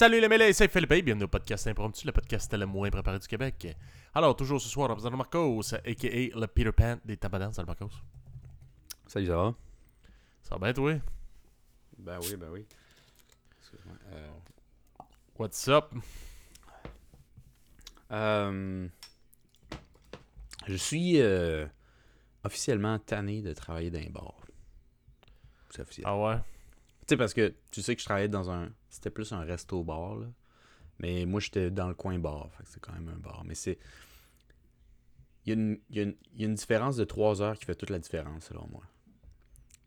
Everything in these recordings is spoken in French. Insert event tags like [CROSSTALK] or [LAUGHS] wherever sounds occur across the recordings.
Salut les mêlés, c'est Philippe et bienvenue au podcast Impromptu, le podcast le moins préparé du Québec. Alors, toujours ce soir, en présentant Marcos, a.k.a. le Peter Pan des Tabadans. Salut Marcos. Salut, ça va? Ça va bien, toi? Ben oui, ben oui. Excuse-moi. Euh, What's up? euh, je suis euh, officiellement tanné de travailler dans un bar. C'est officiel. Ah ouais? Tu sais, parce que tu sais que je travaillais dans un. C'était plus un resto-bar, là. Mais moi, j'étais dans le coin bar. Fait que c'est quand même un bar. Mais c'est. Il y, a une, il y a une- il y a une différence de 3 heures qui fait toute la différence, selon moi.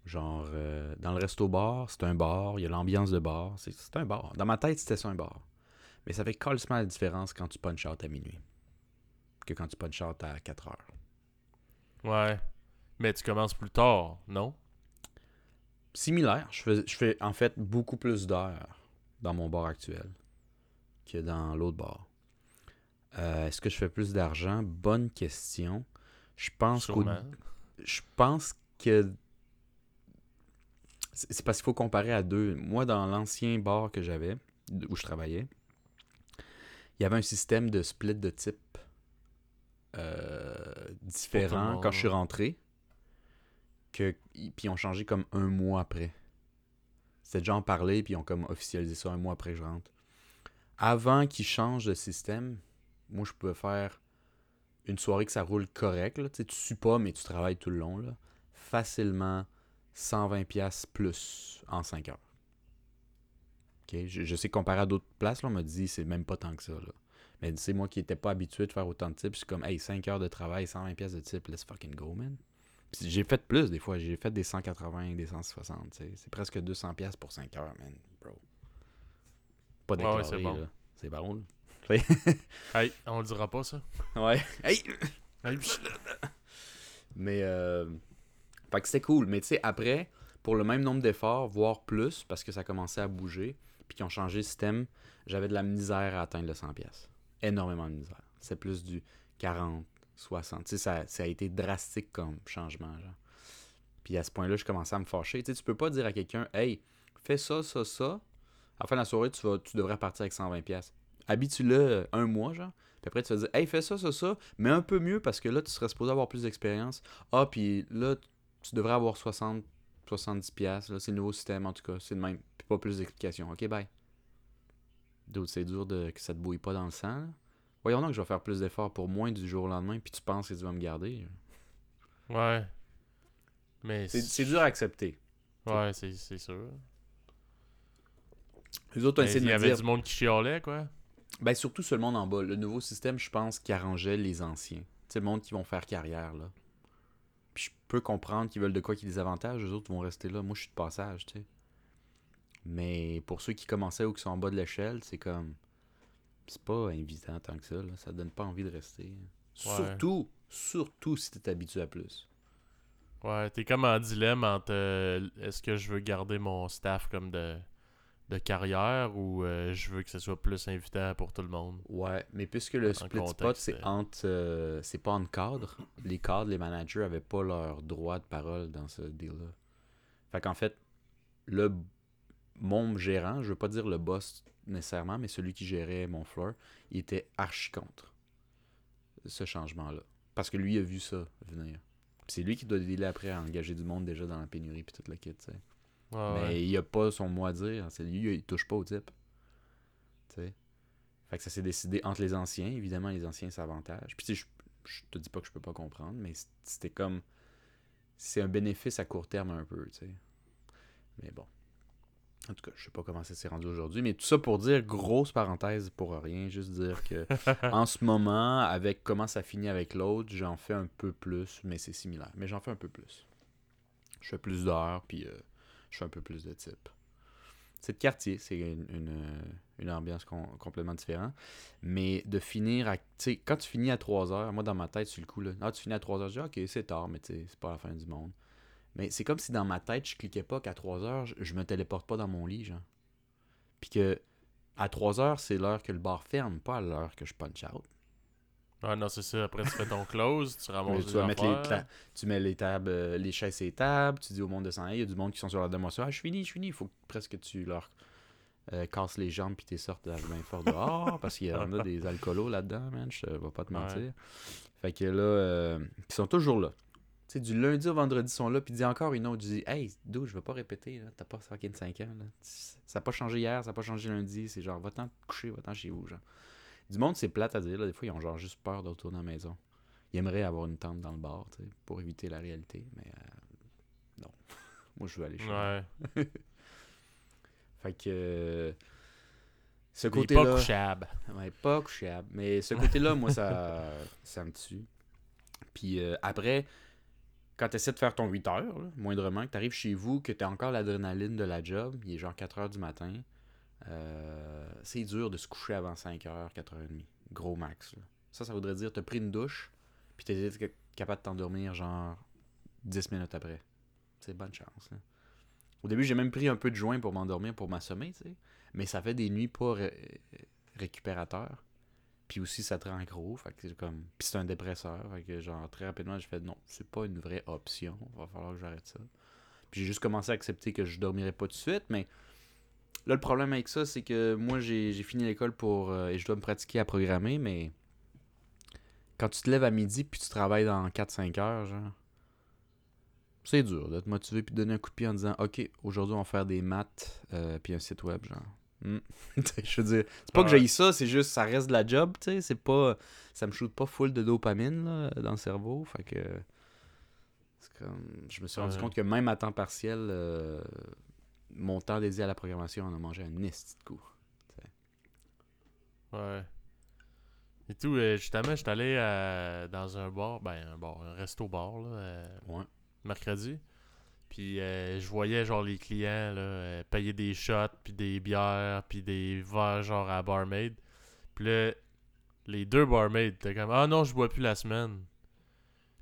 Genre, euh, dans le resto-bar, c'est un bar. Il y a l'ambiance de bar. C'est c'est un bar. Dans ma tête, c'était ça un bar. Mais ça fait carrément la différence quand tu punch out à minuit que quand tu punch out à 4 heures. Ouais. Mais tu commences plus tard, non? similaire. Je fais, je fais en fait beaucoup plus d'heures dans mon bar actuel que dans l'autre bar. Euh, Est-ce que je fais plus d'argent? Bonne question. Je pense Sûrement. je pense que c'est parce qu'il faut comparer à deux. Moi, dans l'ancien bar que j'avais, où je travaillais, il y avait un système de split de type euh, différent quand je suis rentré. Que, puis ils ont changé comme un mois après. C'était déjà en parler, puis ils ont comme officialisé ça un mois après que je rentre. Avant qu'ils changent de système, moi je pouvais faire une soirée que ça roule correct. Tu sais, tu sues pas, mais tu travailles tout le long. Facilement 120$ piastres plus en 5 heures. Je, je sais comparé à d'autres places, on m'a dit c'est même pas tant que ça. Là. Mais c'est moi qui n'étais pas habitué de faire autant de types. Je suis comme, hey, 5 heures de travail, 120$ piastres de type, let's fucking go, man. J'ai fait plus des fois. J'ai fait des 180, des 160. tu sais. C'est presque 200$ piastres pour 5 heures, man, bro. Pas Ouais, ouais, déclaré, c'est bon. là. Bon, là. [LAUGHS] Hey, on le dira pas, ça. [LAUGHS] Ouais. Hey! Hey. [LAUGHS] Mais, euh... Fait que c'était cool. Mais tu sais, après, pour le même nombre d'efforts, voire plus, parce que ça commençait à bouger, puis qu'ils ont changé le système, j'avais de la misère à atteindre le 100$. pièces Énormément de misère. C'est plus du 40, 60. Tu sais, ça, a été drastique comme changement, genre. Puis à ce point-là, je commençais à me fâcher. Tu sais, tu peux pas dire à quelqu'un, hey, fais ça, ça, ça. À la fin de la soirée, tu, vas, tu devrais partir avec 120$. pièces Habitue-le euh, un mois, genre. Puis après, tu vas dire, hey, fais ça, ça, ça, mais un peu mieux parce que là, tu serais supposé avoir plus d'expérience. Ah, puis là, tu devrais avoir 60, 70 pièces. Là, c'est le nouveau système, en tout cas. C'est le même. Puis pas plus d'explications. OK, bye. D'autres, c'est dur de, que ça te bouille pas dans le sang. là. Voyons donc que je vais faire plus d'efforts pour moins du jour au lendemain, puis tu penses que tu vas me garder. Ouais. Mais C'est c'est dur à accepter. Ouais, c'est c'est sûr. Les autres ont essayé Il de y me avait dire. du monde qui chialait, quoi. Ben, surtout sur le monde en bas. Le nouveau système, je pense, qui arrangeait les anciens. Sais, le monde qui vont faire carrière, là. Puis je peux comprendre qu'ils veulent de quoi qui les avantages, les autres vont rester là. Moi, je suis de passage, tu sais. Mais pour ceux qui commençaient ou qui sont en bas de l'échelle, c'est comme. C'est pas invitant tant que ça, là. Ça donne pas envie de rester. Surtout, surtout si t'es habitué à plus. Ouais, t'es comme en dilemme entre euh, est-ce que je veux garder mon staff comme de, de carrière ou euh, je veux que ce soit plus invitant pour tout le monde? Ouais, mais puisque le En split spot, c'est euh. entre. euh, c'est pas en cadre. Les cadres, les managers avaient pas leur droit de parole dans ce deal-là. Fait qu'en fait, le mon gérant, je veux pas dire le boss nécessairement, mais celui qui gérait mon floor, il était archi contre ce changement-là. Parce que lui a vu ça venir. Puis c'est lui qui doit dealer après à engager du monde déjà dans la pénurie puis toute la sais. Ouais, Mais ouais. il a pas son mot à dire. C'est lui, il touche pas au type. Tu sais. Fait que ça s'est décidé entre les anciens. Évidemment, les anciens s'avantagent. Puis tu sais, je, je te dis pas que je peux pas comprendre, mais c'était comme. C'est un bénéfice à court terme un peu, tu sais. Mais bon. En tout cas, je sais pas comment ça s'est rendu aujourd'hui. Mais tout ça pour dire, grosse parenthèse pour rien, juste dire que [LAUGHS] en ce moment, avec comment ça finit avec l'autre, j'en fais un peu plus, mais c'est similaire. Mais j'en fais un peu plus. Je fais plus d'heures, puis euh, je fais un peu plus de type. C'est de quartier, c'est une, une, une ambiance com- complètement différente. Mais de finir à. Tu sais, quand tu finis à 3 heures, moi dans ma tête, sur le coup, là, ah, tu finis à 3 heures, je dis, ok, c'est tard, mais tu sais, c'est pas la fin du monde. Mais c'est comme si dans ma tête, je cliquais pas qu'à 3 heures, je, me téléporte pas dans mon lit, genre. Puis que à 3 heures, c'est l'heure que le bar ferme, pas à l'heure que je punch out. Ah non, c'est ça. Après, tu fais ton close, tu ramasses tu vas mettre les, tu mets les tables, euh, les chaises et les tables, tu dis au monde de s'en aller, il y a du monde qui sont sur la demoiselle, ah, je finis, je finis, il faut que presque tu leur euh, casse les jambes puis t'es sortes bien fort dehors parce qu'il y en a des alcoolos là-dedans, man. Je vais pas te mentir. Fait que là, euh, ils sont toujours là. Tu sais, du lundi au vendredi, ils sont là, puis dit encore une autre. dis hey, d'où je veux pas répéter, là. T'as pas 5 ans, là. Ça n'a pas changé hier, ça n'a pas changé lundi. C'est genre, va-t'en coucher, va-t'en chez vous, genre. Du monde, c'est plate à dire, là. Des fois, ils ont genre juste peur de retourner à la maison. Ils aimeraient avoir une tente dans le bar, tu sais, pour éviter la réalité, mais euh, non. [LAUGHS] Moi, je veux aller chez Ouais. [LAUGHS] Fait que. Euh, ce côté-là. Pas couchable. Ouais, pas couchable. Mais ce côté-là, moi, ça, ça me tue. Puis euh, après, quand tu essaies de faire ton 8 heures, moindrement, que tu arrives chez vous, que tu as encore l'adrénaline de la job, il est genre 4 heures du matin, euh, c'est dur de se coucher avant 5 heures, 4 heures et demie. Gros max. Ça, ça voudrait dire que tu as pris une douche, puis tu es capable de t'endormir genre 10 minutes après. C'est bonne chance. Au début, j'ai même pris un peu de joint pour m'endormir, pour m'assommer. Mais ça fait des nuits pas récupérateurs. Puis aussi, ça te rend gros. Comme... Puis c'est un dépresseur. Fait que genre, très rapidement, j'ai fait non, c'est pas une vraie option. Va falloir que j'arrête ça. Puis j'ai juste commencé à accepter que je dormirais pas tout de suite. Mais là, le problème avec ça, c'est que moi, j'ai fini l'école pour. Euh, et je dois me pratiquer à programmer. Mais quand tu te lèves à midi puis tu travailles dans 4-5 heures, genre c'est dur d'être motivé puis de donner un coup de pied en disant Ok, aujourd'hui on va faire des maths euh, puis un site web, genre. [LAUGHS] Je veux dire, c'est pas que j'aille ça, c'est juste ça reste de la job, tu sais. C'est pas. Ça me shoot pas full de dopamine là, dans le cerveau. Fait que. C'est comme. Je me suis rendu compte que même à temps partiel, euh, mon temps dédié à la programmation en a mangé un esti de coup. Ouais. Et tout, euh, justement, je suis allé dans un bar, ben un bar, un resto-bar, là. ouais mercredi. Puis euh, je voyais genre les clients là, euh, payer des shots, puis des bières, puis des verres genre à barmaid. Puis là, les deux barmaids étaient comme Ah non, je bois plus la semaine.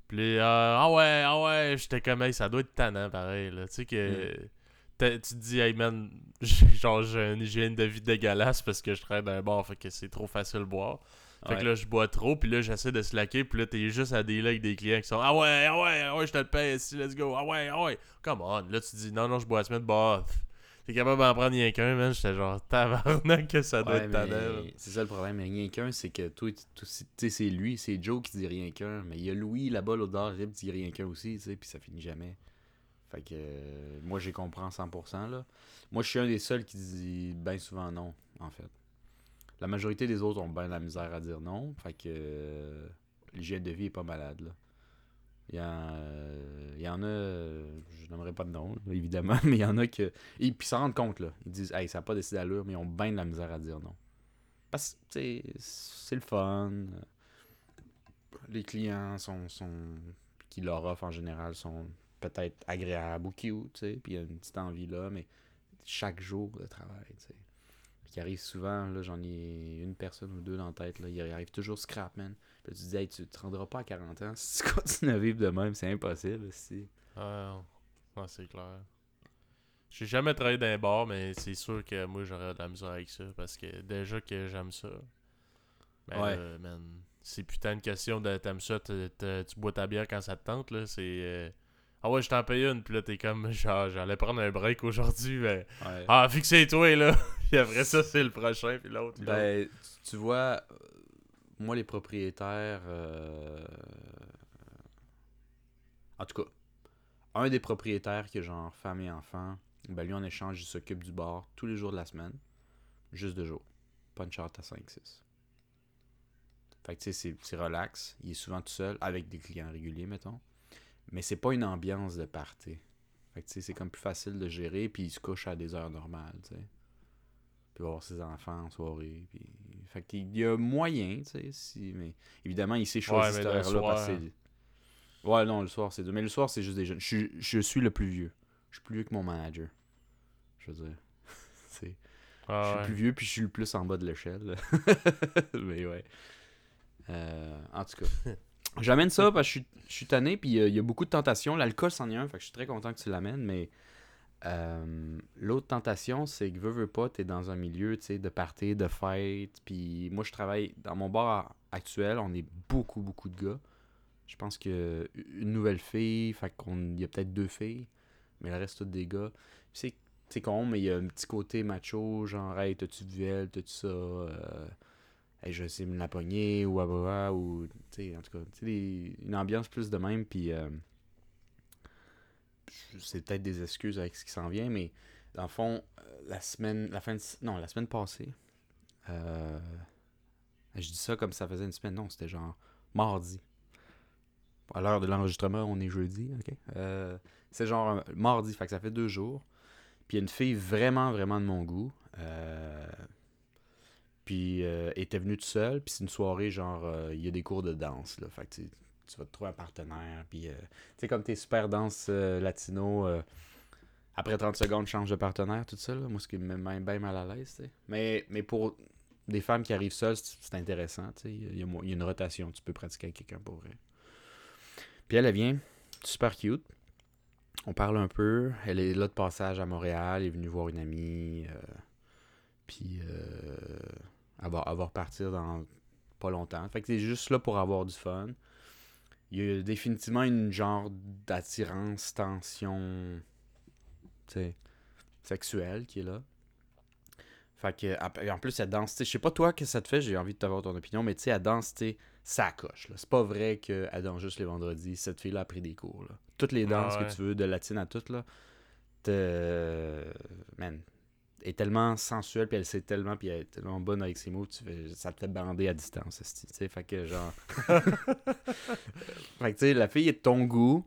Puis là, ah ouais, ah ouais, j'étais comme hey, ça doit être tannant pareil. Là. Tu sais que. Mm. Tu te dis, hey man, [LAUGHS] genre j'ai une hygiène de vie dégueulasse parce que je travaille dans un bar, fait que c'est trop facile de boire. Fait que là, je bois trop, puis là, j'essaie de slacker, puis là, t'es juste à des avec des clients qui sont Ah ouais, ah ouais, ah ouais, je te le paye, si, let's go, ah ouais, ah ouais. Come on. Là, tu dis Non, non, je bois la semaine, bah, t'es capable d'en prendre rien qu'un, man. J'étais genre tabarnak que ça doit être tannant. C'est ça le problème, mais rien qu'un, c'est que toi, tu sais, c'est lui, c'est Joe qui dit rien qu'un, mais il y a Louis là-bas, dehors, qui dit rien qu'un aussi, tu sais, puis ça finit jamais. Fait que euh, moi, j'y comprends 100%, là. Moi, je suis un des seuls qui dit bien souvent non, en fait. La majorité des autres ont bien la misère à dire non. Fait que euh, l'hygiène de vie est pas malade. Il y, euh, il y en a, je n'aimerais pas de nom, évidemment, [LAUGHS] mais il y en a que. Puis s'en rendent compte, là. Ils disent, hey, ça n'a pas décidé d'allure, mais ils ont bien de la misère à dire non. Parce que, c'est le fun. Les clients sont, sont qui leur offrent en général sont peut-être agréables ou cute, tu. Puis il y a une petite envie là, mais chaque jour de travail, tu qui arrive souvent, là, j'en ai une personne ou deux dans la tête, là, il arrive toujours scrap, man. Puis tu te dis, hey, tu te rendras pas à 40 ans si tu [LAUGHS] continues à vivre de même, c'est impossible, si. Ah, c'est clair. J'ai jamais travaillé dans un bar, mais c'est sûr que moi, j'aurais de la misère avec ça, parce que déjà que j'aime ça. Ben ouais. man, c'est putain une question de t'aimes ça, tu bois ta bière quand ça te tente, là, c'est... Euh, ah ouais, je t'en paye une, puis là, t'es comme, [LAUGHS] genre, j'allais prendre un break aujourd'hui, mais. Ah, fixez-toi, là. Puis après ça, c'est le prochain, puis l'autre. Ben, tu vois, moi, les propriétaires. Euh, en tout cas, un des propriétaires qui est genre femme et enfant, ben lui, en échange, il s'occupe du bar tous les jours de la semaine, juste deux jours. Pas une charte à 5-6. Fait que tu sais, c'est relax. Il est souvent tout seul, avec des clients réguliers, mettons. Mais c'est pas une ambiance de party. Fait que tu sais, c'est comme plus facile de gérer, puis il se couche à des heures normales, tu sais. Puis voir ses enfants en soirée, puis... Fait qu'il y a moyen, tu sais, si... Mais évidemment, il sait choisir cette heure-là parce que Ouais, non, le soir, c'est... Mais le soir, c'est juste des jeunes. Je, je suis le plus vieux. Je suis plus vieux que mon manager. Je veux dire. [LAUGHS] c'est... Ah, je suis le plus vieux, puis je suis le plus en bas de l'échelle. [LAUGHS] mais ouais. Euh, en tout cas... [LAUGHS] J'amène ça parce que je suis, tanné, puis il y, a beaucoup de tentations. L'alcool, c'en est un, fait que je suis très content que tu l'amènes, mais euh, l'autre tentation, c'est que veux, veux pas, t'es dans un milieu, sais, de party, de fête, puis moi, je travaille dans mon bar actuel, on est beaucoup, beaucoup de gars. Je pense que une nouvelle fille, fait qu'on y a peut-être deux filles, mais le reste, toutes des gars. C'est c'est con, mais il y a un petit côté macho, genre, hey, t'as-tu vu elle, t'as-tu ça, euh, hey, je de me la pogner, ou ah, ou, tu sais, en tout cas, tu sais, une ambiance plus de même, puis euh, c'est peut-être des excuses avec ce qui s'en vient, mais dans le fond, euh, la semaine, la fin non, la semaine passée, euh, je dis ça comme ça faisait une semaine, non, c'était genre mardi. À l'heure de l'enregistrement, on est jeudi, ok? Euh, c'est genre mardi, fait que ça fait deux jours. Puis une fille vraiment, vraiment de mon goût. Puis était venue toute seule. Puis c'est une soirée, genre, il y a des cours de danse. Là, fait que tu, vas te trouver un partenaire. Puis, tu sais, comme t'es super danse latino, après 30 secondes, change de partenaire, tout ça. Là. Moi, ce qui me met bien mal à l'aise. Mais, mais pour des femmes qui arrivent seules, c'est intéressant. Il y, a, une rotation. Tu peux pratiquer avec quelqu'un pour vrai. Puis elle, elle vient, super cute. On parle un peu. Elle est là de passage à Montréal. Elle est venue voir une amie. Euh, puis euh, elle, va, repartir dans pas longtemps. Fait que c'est juste là pour avoir du fun. Il y a définitivement une genre d'attirance, tension sexuelle qui est là. Fait que, en plus, elle danse. Je sais pas toi que ça te fait, j'ai envie de t'avoir ton opinion, mais tu sais, danse, tu ça coche. C'est pas vrai qu'elle danse juste les vendredis. Cette fille-là a pris des cours. Là. Toutes les danses que tu veux, de latine à toutes, là, man, est tellement sensuelle, puis elle sait tellement, puis elle est tellement bonne avec ses mots, tu ça te fait bander à distance. Tu sais, fait que genre. [LAUGHS] fait que tu sais, la fille est de ton goût.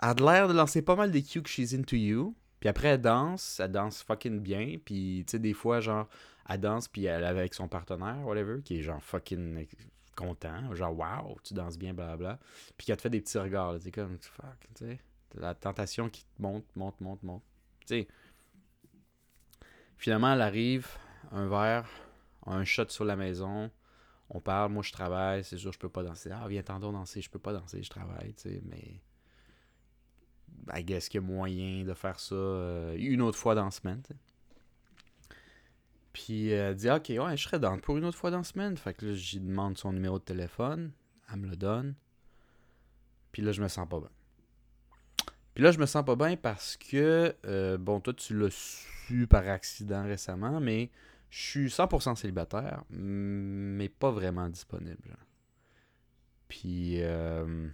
Elle a l'air de lancer pas mal des cues que she's into you. Puis après, elle danse, elle danse fucking bien. Puis, tu sais, des fois, genre, elle danse, puis elle est avec son partenaire, whatever, qui est genre fucking content, genre wow, tu danses bien, blablabla. Puis qu'elle te fait des petits regards, tu comme fuck, tu sais. La tentation qui monte, monte, monte, monte. Tu sais. Finalement, elle arrive, un verre, un shot sur la maison. On parle, moi je travaille, c'est sûr je peux pas danser. Ah, viens tantôt danser, je peux pas danser, je travaille, tu sais, mais. I guess qu'il y a moyen de faire ça euh, une autre fois dans la semaine, puis elle dit Ok, ouais, je serais dans pour une autre fois dans la semaine. Fait que là, j'y demande son numéro de téléphone. Elle me le donne. Puis là, je me sens pas bien. Puis là, je me sens pas bien parce que, euh, bon, toi, tu l'as su par accident récemment, mais je suis 100% célibataire, mais pas vraiment disponible. Puis, euh,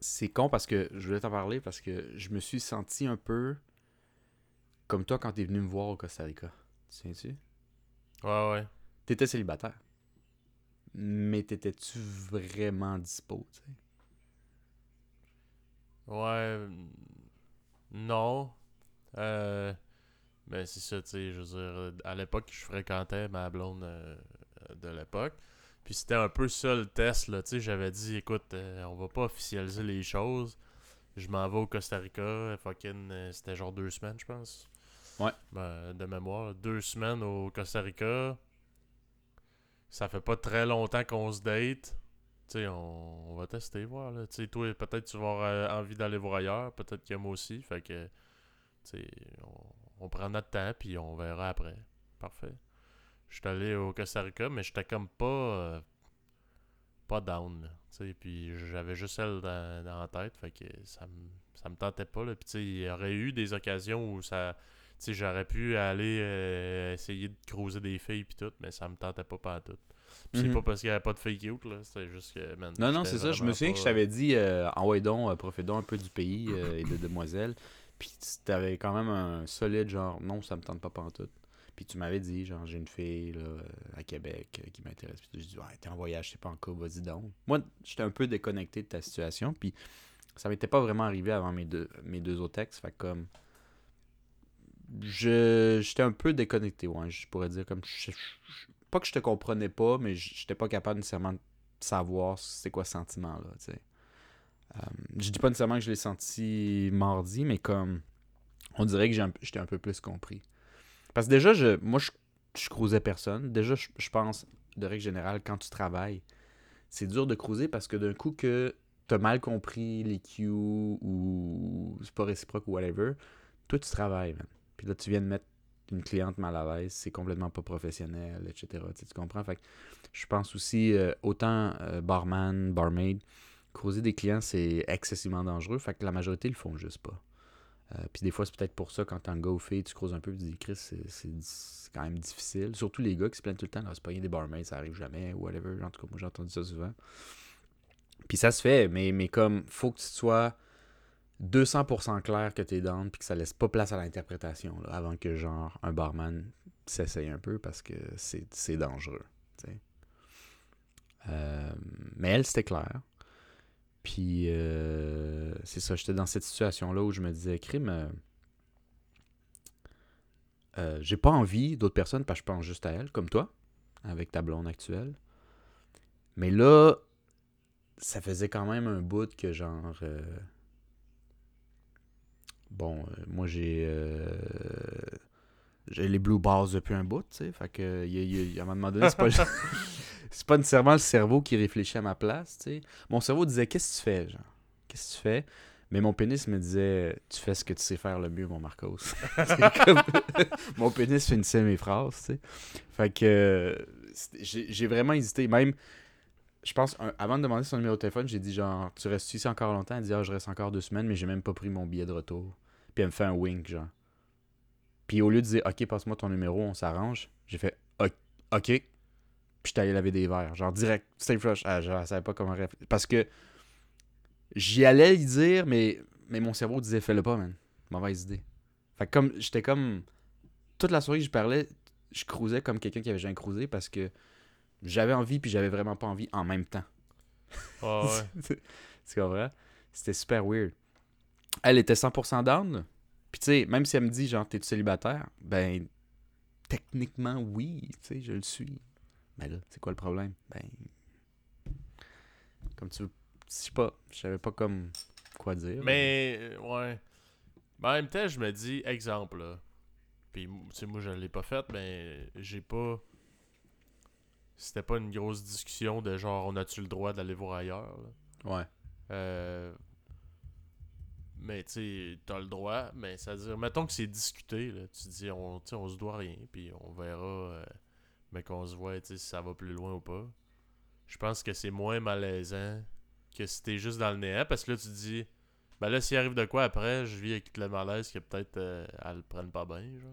c'est con parce que, je voulais t'en parler parce que je me suis senti un peu comme toi quand t'es venu me voir au Costa Rica. Tiens-tu? Ouais, ouais. T'étais célibataire. Mais t'étais-tu vraiment dispo, tu sais? Ouais. Non. Euh. Ben, c'est ça, tu sais. Je veux dire, à l'époque, je fréquentais ma blonde euh, de l'époque. Puis c'était un peu ça le test, là. Tu sais, j'avais dit, écoute, euh, on va pas officialiser les choses. Je m'en vais au Costa Rica. Fucking, euh, c'était genre deux semaines, je pense. Ouais. Ben, de mémoire. Deux semaines au Costa Rica. Ça fait pas très longtemps qu'on se date. Tu sais, on, va tester, voir. Tu sais, toi, peut-être tu vas avoir euh, envie d'aller voir ailleurs. Peut-être que moi aussi. Fait que, tu sais, on, prend notre temps, puis on verra après. Parfait. Je suis allé au Costa Rica, mais j'étais comme pas. Euh, pas down. Tu sais, puis j'avais juste elle dans, dans, la tête. Fait que ça me, ça me tentait pas. Là. Puis, tu il y aurait eu des occasions où ça sais, j'aurais pu aller euh, essayer de creuser des filles puis tout, mais ça me tentait pas pas tout. C'est mhm. pas parce qu'il y avait pas de filles cute, là. C'était juste que, Non, non, c'est ça. Je me souviens que je t'avais dit, euh, envoie donc, euh, profite un peu du pays euh, et de demoiselles. Puis t'avais quand même un solide genre, non, ça me tente pas tout Puis tu m'avais dit, genre, j'ai une fille là, à Québec qui m'intéresse. Puis je dis, ouais, t'es en voyage, c'est pas en vas-y donc. Moi, j'étais un peu déconnecté de ta situation. Puis ça m'était pas vraiment arrivé avant mes deux, mes deux autres textes. Fait comme je j'étais un peu déconnecté, ouais, je pourrais dire comme pas que je te comprenais pas, mais j'étais pas capable nécessairement de savoir c'est quoi ce sentiment là, tu sais. Euh, je dis pas nécessairement que je l'ai senti mardi, mais comme on dirait que j'étais un peu plus compris. Parce que déjà, je, moi, je, je cruisais personne. Déjà, je, pense, de règle générale, quand tu travailles, c'est dur de cruiser parce que d'un coup que t'as mal compris les cues ou c'est pas réciproque ou whatever, toi, tu travailles, man. Puis là, tu viens de mettre une cliente mal à l'aise, c'est complètement pas professionnel, etc. Tu, comprends? Fait que je pense aussi, euh, autant euh, barman, barmaid, causer des clients, c'est excessivement dangereux. Fait que la majorité le font juste pas. Euh, puis des fois, c'est peut-être pour ça, quand t'es en go fait, tu creuses un peu, tu dis, Chris, c'est quand même difficile. Surtout les gars qui se plaignent tout le temps, Ah, c'est pas rien des barmaids, ça arrive jamais, ou whatever. En tout cas, moi, j'ai entendu ça souvent. Puis ça se fait, mais, mais comme, faut que tu sois 200% clair que t'es down, puis que ça laisse pas place à l'interprétation, avant que, genre, un barman s'essaye un peu, parce que c'est dangereux. Euh, mais elle, c'était clair. Puis, euh, c'est ça, j'étais dans cette situation-là où je me disais, crime, euh, euh, j'ai pas envie d'autres personnes parce que je pense juste à elle, comme toi, avec ta blonde actuelle. Mais là, ça faisait quand même un bout que genre. Bon, euh, moi j'ai. euh, J'ai les blue balls depuis un bout, tu sais. Fait que, y a- y a- à un moment donné, c'est pas. [LAUGHS] c'est pas nécessairement le cerveau qui réfléchit à ma place, tu sais. Mon cerveau disait, qu'est-ce que tu fais, genre? Qu'est-ce que tu fais? Mais mon pénis me disait, tu fais ce que tu sais faire le mieux, mon Marcos. [LAUGHS] Comme- mon pénis finissait mes phrases, tu sais. Fait que j'ai j'ai vraiment hésité. Même, je pense, un- avant de demander son numéro de téléphone, j'ai dit genre, tu restes ici encore longtemps? Elle dit, ah, je reste encore deux semaines, mais j'ai même pas pris mon billet de retour. Puis elle me fait un wink, genre. Puis au lieu de dire, ok, passe-moi ton numéro, on s'arrange, j'ai fait, ok. Puis j'étais allé laver des verres. Genre direct, stay flush. Ah, genre, je savais pas comment. Parce que j'y allais y dire, mais, mais mon cerveau disait, fais-le pas, man. Mauvaise idée. Fait que comme, j'étais comme. Toute la soirée que je parlais, je cruisais comme quelqu'un qui avait jamais cruisé parce que j'avais envie puis j'avais vraiment pas envie en même temps. Ah ouais. [LAUGHS] tu comprends? C'était super weird. Elle était 100% down. Puis tu sais, même si elle me dit genre t'es célibataire, ben techniquement oui, tu sais, je le suis. Mais là, c'est quoi le problème? Ben comme tu veux, je sais pas, je savais pas comme quoi dire. Mais, euh, ouais. Mais en même temps, je me dis, exemple, là. Puis, tu sais, moi, je l'ai pas fait, mais j'ai pas. C'était pas une grosse discussion de genre, on a-tu le droit d'aller voir ailleurs, là? Ouais. Euh, Mais tu sais, t'as le droit, mais ça veut dire, mettons que c'est discuté, là, tu dis, on, on se doit rien, puis on verra, euh, mais qu'on se voit, si ça va plus loin ou pas. Je pense que c'est moins malaisant que si t'es juste dans le néant, parce que là, tu dis, ben là, s'il arrive de quoi après, je vis avec le malaise que peut-être euh, elle le prenne pas bien, genre.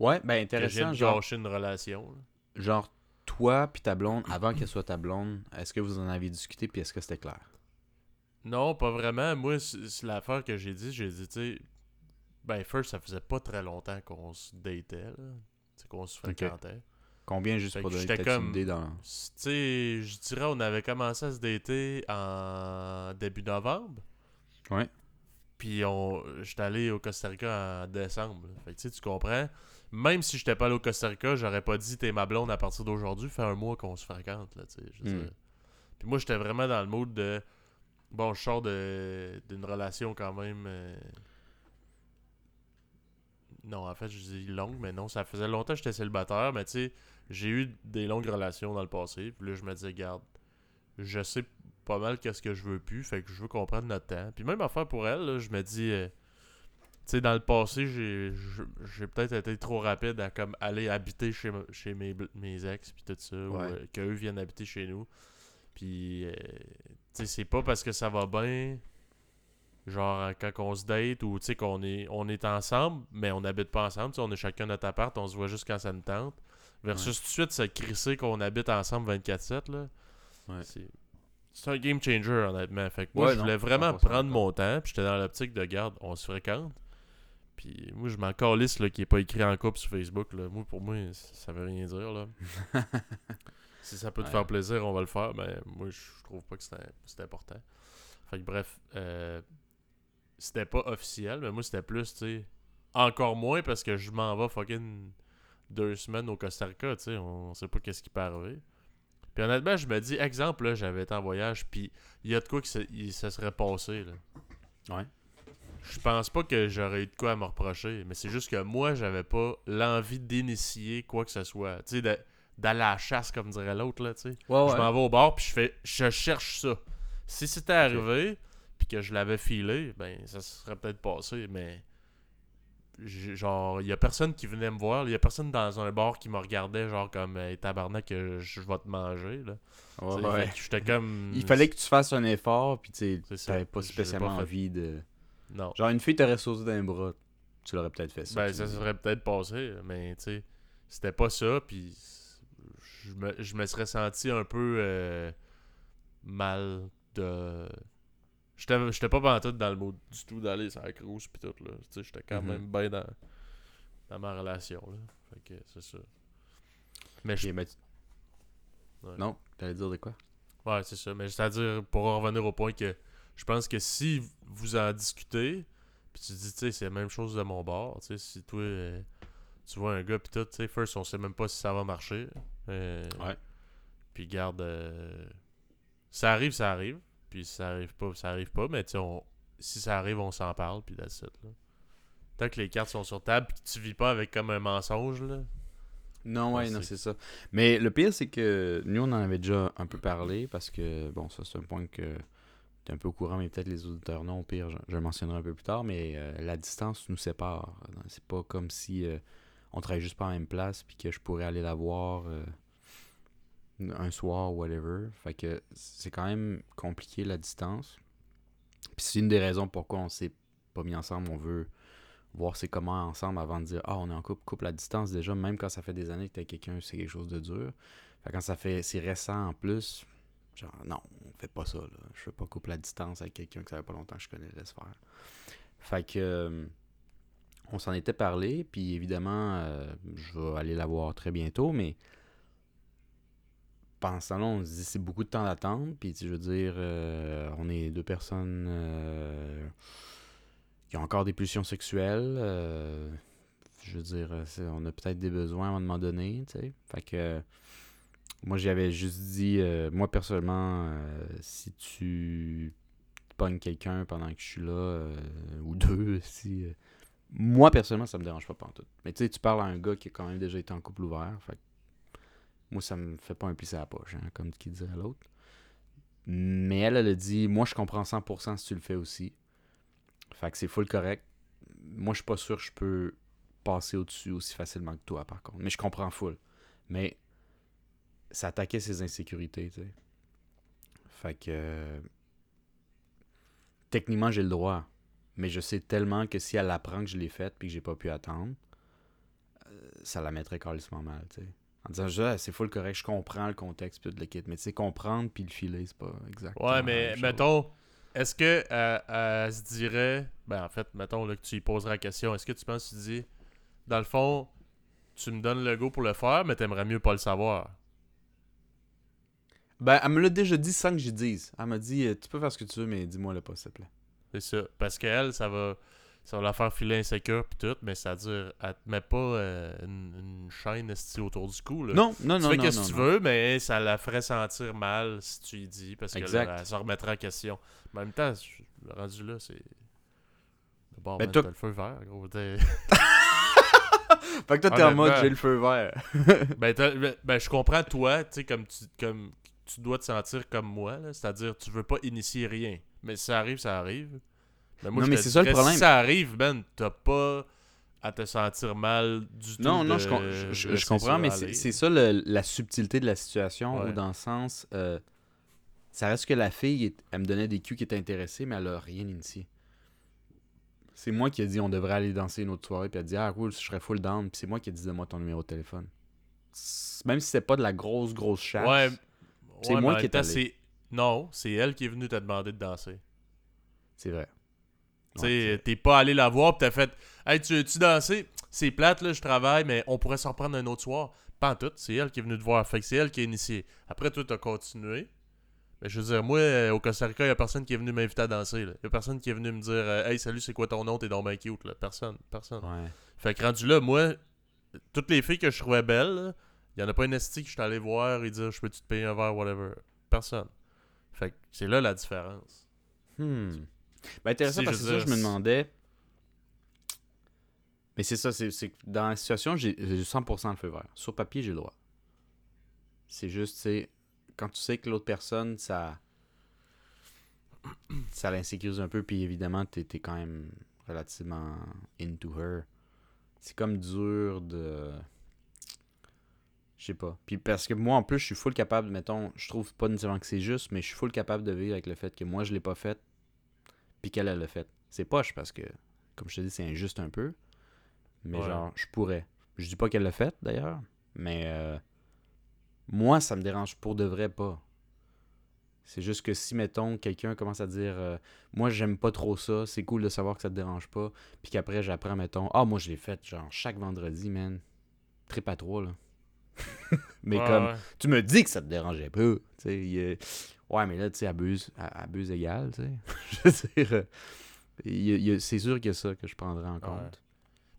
Ouais, ben Que intéressant, de genre, une relation, là. genre toi puis ta blonde, avant qu'elle soit ta blonde, est-ce que vous en avez discuté puis est-ce que c'était clair? Non, pas vraiment. Moi, c'est c'est l'affaire que j'ai dit. J'ai dit, tu sais, ben, first, ça faisait pas très longtemps qu'on se datait, là. Tu sais, qu'on se fréquentait. Combien juste Fait pour donner comme- une idée dans... Tu sais, je dirais, on avait commencé à se dater en début novembre. Ouais. Puis on, j'étais allé au Costa Rica en décembre. là. Fait que tu sais, tu comprends. Même si j'étais pas allé au Costa Rica, j'aurais pas dit t'es ma blonde à partir d'aujourd'hui. Fait un mois qu'on se fréquente, là, tu sais. dire. Puis moi, j'étais vraiment dans le mood de. Bon, je sors d'une relation quand même. euh, Non, en fait, je dis longue, mais non, ça faisait longtemps que j'étais célibataire, mais tu sais, j'ai eu des longues relations dans le passé. Puis là, je me disais, garde, je sais pas mal qu'est-ce que je veux plus, fait que je veux qu'on prenne notre temps. Puis même affaire pour elle, là, je me dis, euh, tu sais, dans le passé, j'ai peut-être été trop rapide à comme aller habiter chez, chez mes, mes ex, puis tout ça, ou euh, qu'eux viennent habiter chez nous. Puis, euh, tu sais, c'est pas parce que ça va bien, genre quand on se date, ou tu sais, qu'on est, on est ensemble, mais on n'habite pas ensemble, on est chacun notre appart, on se voit juste quand ça nous tente. Versus tout de suite se crisser qu'on habite ensemble 24-7, là. Ouais. C'est un game changer, honnêtement. Fait que moi, Ouais, je non, voulais vraiment 100% prendre mon temps, puis j'étais dans l'optique de garde, on se fréquente. Puis moi, je m'en calisse là, qui est pas écrit en couple sur Facebook. Là. Moi, pour moi, ça ça veut rien dire. Là. [LAUGHS] si ça peut te Ouais. faire plaisir, on va le faire. Mais moi, je trouve pas que c'est c'est important. Fait que bref, euh, c'était pas officiel, mais moi, c'était plus, tu sais, encore moins parce que je m'en vais fucking deux semaines au Costa Rica, tu sais, on sait pas qu'est-ce qui peut arriver. Puis honnêtement, je me dis, exemple, là, j'avais été en voyage, puis il y a de quoi que ça, il- ça serait passé, là. Ouais. Je pense pas que j'aurais eu de quoi à me reprocher, mais c'est juste que moi, j'avais pas l'envie d'initier quoi que ce soit. Tu sais, d'aller à la chasse, comme dirait l'autre, là, tu sais. Ouais, Je m'en vais au bar, puis je fais, je cherche ça. Si c'était arrivé, puis que je l'avais filé, ben, ça se serait peut-être passé, mais. Genre, il y a personne qui venait me voir, il y a personne dans un bar qui me regardait, genre, comme, hey, tabarnak, je vais te manger, là. Ouais, ouais. J'étais comme. [LAUGHS] Il fallait que tu fasses un effort, puis tu t'avais pas spécialement pas envie de... Non. Genre, une fille t'aurait sauté les bras, tu l'aurais peut-être fait ça. Ben, ça serait peut-être passé, mais tu sais, c'était pas ça, puis je me, je me serais senti un peu euh, mal de. J'étais pas pantoute dans le mot du tout d'aller sur la cruise pis tout, là. Tu sais, j'étais quand Mhm. même bien dans, dans ma relation, là. Fait que c'est ça. Mais je Ouais. Non, t'allais dire de quoi? Ouais, c'est ça. Mais c'est-à-dire, pour en revenir au point que je pense que si vous en discutez, puis tu dis, tu sais, c'est la même chose de mon bord, tu sais, si toi, euh, tu vois un gars, puis tout, tu sais, first, on sait même pas si ça va marcher. Euh, Ouais. Puis garde, euh, ça arrive, ça arrive. Puis si ça arrive pas, ça arrive pas, mais on- si ça arrive, on s'en parle, puis that's it, là. Tant que les cartes sont sur table, puis que tu vis pas avec comme un mensonge, là. Non, ouais, non, c'est- c'est ça. Mais le pire, c'est que nous, on en avait déjà un peu parlé parce que, bon, ça, c'est un point que tu es un peu au courant, mais peut-être les auditeurs non. Au pire, je, je le mentionnerai un peu plus tard, mais euh, la distance nous sépare. C'est pas comme si euh, on travaille juste pas en même place puis que je pourrais aller la voir euh, un soir ou whatever. Fait que c'est quand même compliqué la distance. Puis c'est une des raisons pourquoi on s'est pas mis ensemble. On veut voir c'est comment ensemble avant de dire ah on est en couple couple à distance déjà même quand ça fait des années que t'es quelqu'un c'est quelque chose de dur fait que quand ça fait c'est récent en plus genre non on fait pas ça là je fais pas couple à distance avec quelqu'un que ça fait pas longtemps que je connais laisse faire fait que euh, on s'en était parlé puis évidemment euh, je vais aller la voir très bientôt mais pendant ce temps-là, on se dit c'est beaucoup de temps d'attendre. Puis, je veux dire, euh, on est deux personnes euh, qui ont encore des pulsions sexuelles. je veux dire, on a peut-être des besoins à un moment donné, tu sais. Fait que moi, j'avais juste dit, moi, personnellement, si tu pognes quelqu'un pendant que je suis là, ou deux, [LAUGHS] si... moi, personnellement, ça me dérange pas pantoute. Mais tu sais, tu parles à un gars qui a quand même déjà été en couple ouvert, fait moi, ça me fait pas un pli à la poche, hein, comme qui disait l'autre. Mais elle, elle a dit, moi, je comprends 100% si tu le fais aussi. Fait que c'est full correct. Moi, je suis pas sûr que je peux passer au-dessus aussi facilement que toi, par contre. Mais je comprends full. Mais ça attaquait ses insécurités, tu sais. Fait que... euh, Techniquement, j'ai le droit. Mais je sais tellement que si elle apprend que je l'ai faite puis que j'ai pas pu attendre, euh, ça la mettrait carrément mal, tu sais. En disant, je- c'est full correct, je comprends le contexte puis le kit. Mais tu sais, comprendre puis le filer, c'est pas exactement Ouais, mais mettons, est-ce que euh, elle se dirait, ben en fait, mettons là, que tu lui poseras la question, est-ce que tu penses que tu dis, dans le fond, tu me donnes le go pour le faire, mais t'aimerais mieux pas le savoir? Ben, elle me l'a déjà dit sans que j'y dise. Elle m'a dit, euh, tu peux faire ce que tu veux, mais dis-moi le pas, s'il te plaît. C'est ça. Parce qu'elle, ça va, ça va la faire filer insécure pis tout, mais c'est-à-dire, elle te met pas euh, une, une chaîne autour du cou, là. Non, non, tu non, fais non, qu'est-ce non, que tu non. veux, mais ça la ferait sentir mal si tu y dis, parce que Exact. là, elle se remettra en question. Mais en même temps, le rendu là, c'est... Bord, Ben, t'as le feu vert, gros. [LAUGHS] Fait que toi, t'es en mode, j'ai le feu vert. ben, ben, ben, je comprends, toi, tu sais, comme tu, comme tu dois te sentir comme moi, c'est-à-dire, tu veux pas initier rien. Mais si ça arrive, ça arrive. Mais moi, Non, je mais c'est ça le problème. Si ça arrive, ben, t'as pas à te sentir mal du tout. Non, non, je, je- comprends, mais c'est ça le- la subtilité de la situation, Ouais. ou dans le sens, euh, ça reste que la fille, elle me donnait des cues qui étaient intéressées, mais elle a rien initié. C'est moi qui ai dit on devrait aller danser une autre soirée, puis elle a dit ah cool, je serais full down, puis c'est moi qui ai dit donne-moi ton numéro de téléphone. Même si c'est pas de la grosse, grosse chasse. Ouais, C'est ouais, moi qui allé. c'est- Non, c'est elle qui est venue te demander de danser. C'est vrai. Tu sais, t'es pas allé la voir pis t'as fait Hey, tu veux-tu danser? C'est plate, là, je travaille, mais on pourrait s'en reprendre un autre soir. Pas en tout, c'est elle qui est venue te voir. Fait que c'est elle qui a initié. Après, toi, t'as continué. Mais je veux dire, moi, euh, au Costa Rica, y a personne qui est venu m'inviter à danser. Là. Y a personne qui est venu me dire euh, Hey, salut, c'est quoi ton nom? T'es dans bien cute. Là. Personne. Personne. Ouais. Fait que rendu là, moi, toutes les filles que je trouvais belles, là, y en a pas une esti que je suis allé voir et dire Je peux-tu te payer un verre, whatever. Personne. Fait que c'est là la différence. Hmm. Ben, intéressant Si, parce que ça, je me c'est- demandais. Mais c'est ça, c'est c'est que dans la situation, j'ai j'ai 100% le feu vert. Sur papier, j'ai le droit. C'est juste, tu sais, quand tu sais que l'autre personne, ça. Ça l'insécurise un peu, puis évidemment, t'es es quand même relativement into her. C'est comme dur de. Je sais pas. Puis parce que moi, en plus, je suis full capable, mettons, je trouve pas nécessairement que c'est juste, mais je suis full capable de vivre avec le fait que moi, je l'ai pas fait, puis qu'elle, elle l'a fait. C'est poche parce que, comme je te dis, c'est injuste un peu. Mais Ouais. genre, je pourrais. Je dis pas qu'elle l'a fait, d'ailleurs. Mais euh, moi, ça me dérange pour de vrai pas. C'est juste que si, mettons, quelqu'un commence à dire euh, Moi, j'aime pas trop ça, c'est cool de savoir que ça te dérange pas. Puis qu'après, j'apprends, mettons Ah, moi, je l'ai fait, genre, chaque vendredi, man. Trip à trois, là. [LAUGHS] mais Ouais, comme, ouais. tu me dis que ça te dérangeait pas. Tu sais, il ouais, mais là, tu sais, abuse, abuse égal, tu sais. [LAUGHS] je veux dire, euh, il y a- il y a- c'est sûr que ça que je prendrais en compte.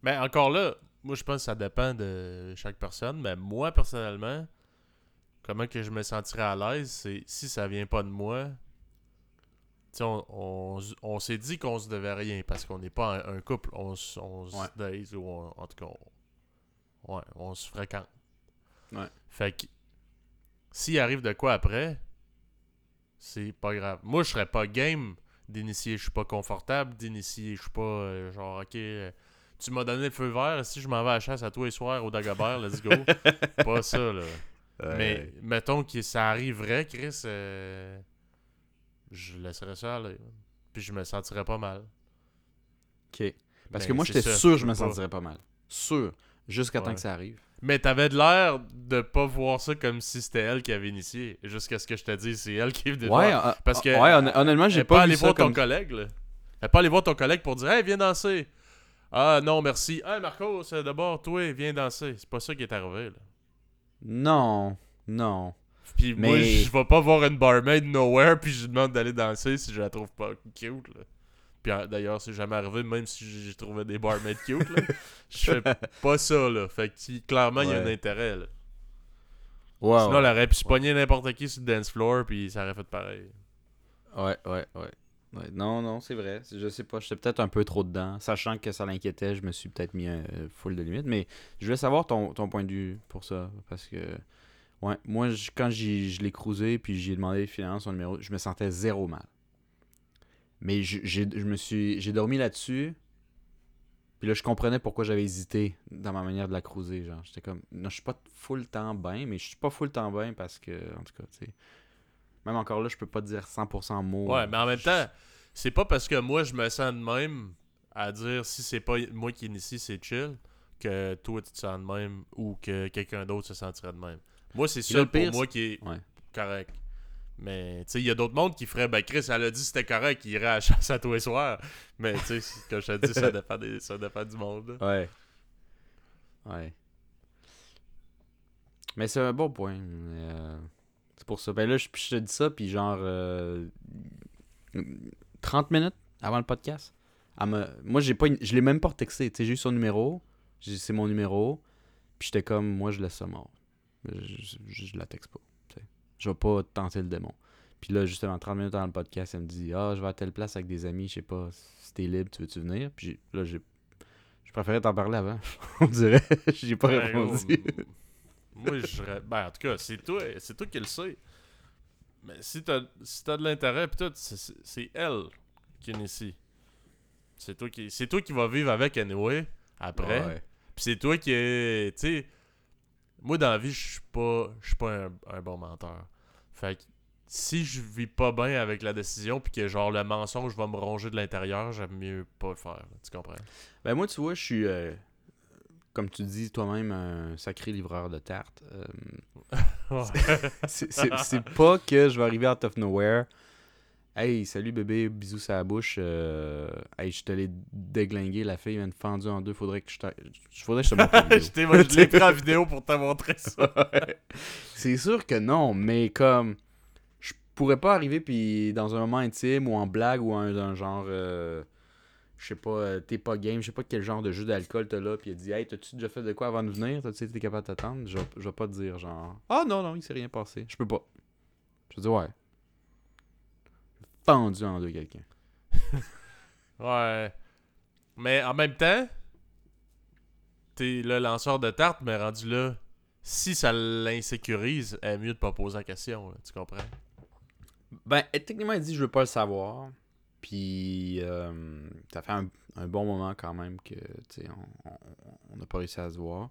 Mais encore là, moi je pense que ça dépend de chaque personne. Mais moi personnellement, comment que je me sentirais à l'aise, c'est si ça vient pas de moi. Tu sais, on, on, on s'est dit qu'on se devait rien parce qu'on n'est pas un, un couple. On, se Ouais. date ou on- en tout cas, on, ouais, on se fréquente. Ouais. Fait que s'il arrive de quoi après, c'est pas grave. Moi je serais pas game d'initier, je suis pas confortable d'initier, je suis pas euh, genre ok. euh, tu m'as donné le feu vert, si je m'en vais à la chasse à tous les soirs au Dagobert, let's go. [LAUGHS] pas ça, là. Mais mettons que ça arriverait, Chris, euh, je laisserais ça aller. Puis je me sentirais pas mal. Ok. Parce Mais que moi, j'étais sûr que je me sentirais pas mal. Sûr. Jusqu'à temps Ouais. que ça arrive. Mais t'avais de l'air de pas voir ça comme si c'était elle qui avait initié. Jusqu'à ce que je te dise, c'est elle qui est venue Ouais, voir. euh, Parce que ouais, hon- honnêtement, j'ai pas pas, allé voir ton comme... collègue, là. Elle pas allé voir ton collègue pour dire Hey, viens danser. Ah non, merci. Hey Marco, c'est d'abord, toi, viens danser. C'est pas ça qui est arrivé, là. Non. Non. Puis moi, je vais pas voir une barmaid nowhere, puis je lui demande d'aller danser si je la trouve pas cute, là. Puis euh, d'ailleurs, c'est jamais arrivé, même si j'ai trouvé des barmaids cute, là. Je fais [LAUGHS] pas ça, là. Fait que clairement, il y a un intérêt, là. Sinon, elle aurait pu se pogner n'importe qui sur le dance floor, puis ça aurait fait pareil. Ouais, ouais, ouais. Ouais, Non, non, c'est vrai. Je sais pas, j'étais peut-être un peu trop dedans. Sachant que ça l'inquiétait, je me suis peut-être mis un full de limites. Mais je voulais savoir ton, ton point de vue pour ça. Parce que, ouais, moi, je- quand je l'ai cruisé, puis j'ai demandé finalement son numéro, je me sentais zéro mal. Mais j'ai- je me suis, j'ai dormi là-dessus. Puis là, je comprenais pourquoi j'avais hésité dans ma manière de la cruiser. Genre, j'étais comme, non, je suis pas full temps bien, mais je suis pas full temps bien parce que, en tout cas, tu sais. Même encore là, je peux pas te dire 100% mots. Ouais, mais en même Je- temps, c'est pas parce que moi je me sens de même à dire si c'est pas moi qui initie, c'est chill, que toi tu te sens de même ou que quelqu'un d'autre se sentirait de même. Moi, c'est ça le pire, pour moi qui est Ouais. correct. Mais tu sais, il y a d'autres mondes qui feraient, ben Chris, elle a dit c'était correct, il irait à la à tous les soirs. Mais tu sais, comme je te dis, ça dépend, des- ça dépend du monde. Ouais. Ouais. Mais c'est un bon point. euh, c'est pour ça. Ben là, je, te dis ça, puis genre euh, 30 minutes avant le podcast. me- moi, j'ai pas, je l'ai même pas texté. J'ai eu son numéro. C'est mon numéro. Puis j'étais comme, moi, je laisse ça mort. Je, je- je la texte pas. Je vais pas tenter le démon. Puis là, justement, 30 minutes avant le podcast, elle me dit Ah, je vais à telle place avec des amis, je sais pas, si t'es libre, tu veux-tu venir Puis là, j'ai. Je préférais t'en parler avant. [LAUGHS] On dirait. [LAUGHS] j'ai pas Ouais, répondu. gros, [LAUGHS] moi, je Ben, en tout cas, c'est toi, c'est toi qui le sais. Mais si t'as si t'as de l'intérêt, pis tout, c'est- elle qui est ici. C'est toi qui c'est toi qui vas vivre avec anyway après. Ouais. Puis c'est toi qui est. Tu sais, moi dans la vie, je suis pas, je suis pas un, un bon menteur. Fait que si je vis pas bien avec la décision, puis que genre le mensonge va me ronger de l'intérieur, j'aime mieux pas le faire. Tu comprends? Ben moi, tu vois, je suis, euh, comme tu dis toi-même, un sacré livreur de tartes. Euh, [LAUGHS] c'est pas que je vais arriver out of nowhere. Hey, salut bébé, bisous sur la bouche. euh, hey, je te l'ai déglingué, la fille vient de fendue en deux. Faudrait que je te, faudrait que je te montre la [LAUGHS] vidéo. je t'ai- moi, je l'ai pris en [LAUGHS] vidéo pour te montrer ça. C'est sûr que non, mais comme je pourrais pas arriver puis dans un moment intime ou en blague ou un, un genre euh, je sais pas, euh, t'es pas game, je sais pas quel genre de jus d'alcool t'as là, puis il dit Hey, t'as-tu déjà fait de quoi avant de venir? T'as-tu été capable de t'attendre? Je, vais- je vais pas te dire genre Ah non, non, il s'est rien passé. Je peux pas. Je dis Ouais. Fendu en deux quelqu'un. [LAUGHS] Ouais. Mais en même temps, t'es le lanceur de tarte, mais rendu là, si ça l'insécurise, est mieux de pas poser la question, là, tu comprends? Ben, elle, techniquement, elle dit je veux pas le savoir. Puis, euh, ça fait un, un bon moment quand même que, tu sais, on- n'a pas réussi à se voir.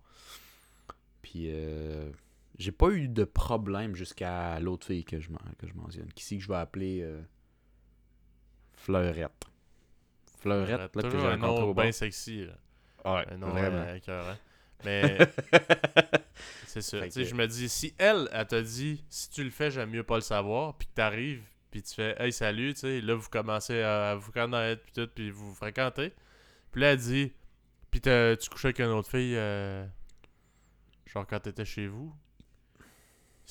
Puis, euh, j'ai pas eu de problème jusqu'à l'autre fille que je, que je mentionne. Qui c'est que je vais appeler euh, Fleurette. Fleurette, là, que j'ai un nom bien sexy. là. Ouais, Un nom vraiment. euh, écœurant. [LAUGHS] Mais c'est ça. Tu sais, je me dis, si elle, elle t'a dit, si tu le fais, j'aime mieux pas le savoir, puis que t'arrives, puis tu fais, hey, salut, tu sais, là, vous commencez à vous connaître, puis tout, puis vous vous fréquentez. Puis là, elle dit, puis t'as- tu couchais avec une autre fille, euh, genre quand t'étais chez vous?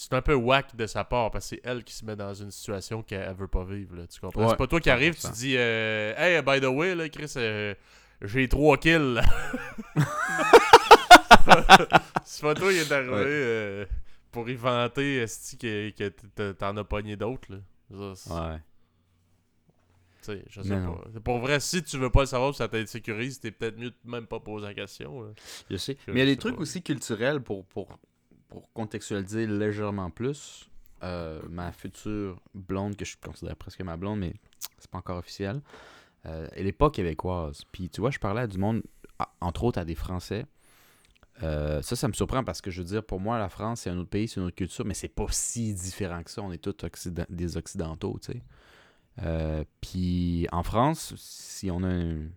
C'est un peu whack de sa part, parce que c'est elle qui se met dans une situation qu'elle elle veut pas vivre, là, tu comprends? Ouais, c'est pas toi qui arrives, tu 100%. dis, euh, hey, by the way, là, Chris, euh, j'ai trois kills. [LAUGHS] c'est pas toi qui est arrivé Ouais. euh, pour y vanter esti, que, t'en as pogné d'autres. là. Ça, Ouais. tu sais, je sais Mais pas. Pour vrai, si tu veux pas le savoir, ça t'insécurise, t'es peut-être mieux de même pas poser la question. là. Je sais. Mais il y a des trucs pas. aussi culturels pour, pour, pour contextualiser légèrement plus. Euh, ma future blonde, que je considère presque ma blonde, mais c'est pas encore officiel, euh, elle est pas québécoise. Puis tu vois, je parlais à du monde, entre autres à des Français. Euh, ça, ça me surprend parce que je veux dire, pour moi, la France, c'est un autre pays, c'est une autre culture, mais c'est pas si différent que ça. On est tous des Occidentaux, tu sais. Puis en France, si on a un,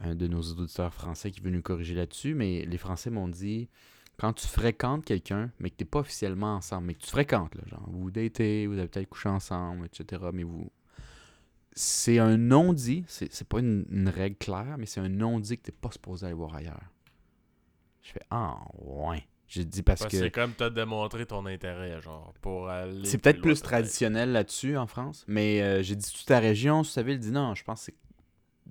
un de nos auditeurs français qui veut nous corriger là-dessus, mais les Français m'ont dit quand tu fréquentes quelqu'un, mais que tu n'es pas officiellement ensemble, mais que tu fréquentes, là, genre vous datez, vous avez peut-être couché ensemble, etc., mais vous. C'est un non-dit, c'est pas une, une règle claire, mais c'est un non-dit que tu n'es pas supposé aller voir ailleurs. Je fais Ah, ouais. J'ai dit parce Parce que. C'est comme t'as démontré ton intérêt, genre, pour aller. C'est peut-être plus traditionnel là-dessus en France, mais euh, j'ai dit toute ta région, toute ta ville, il dit non, je pense que c'est.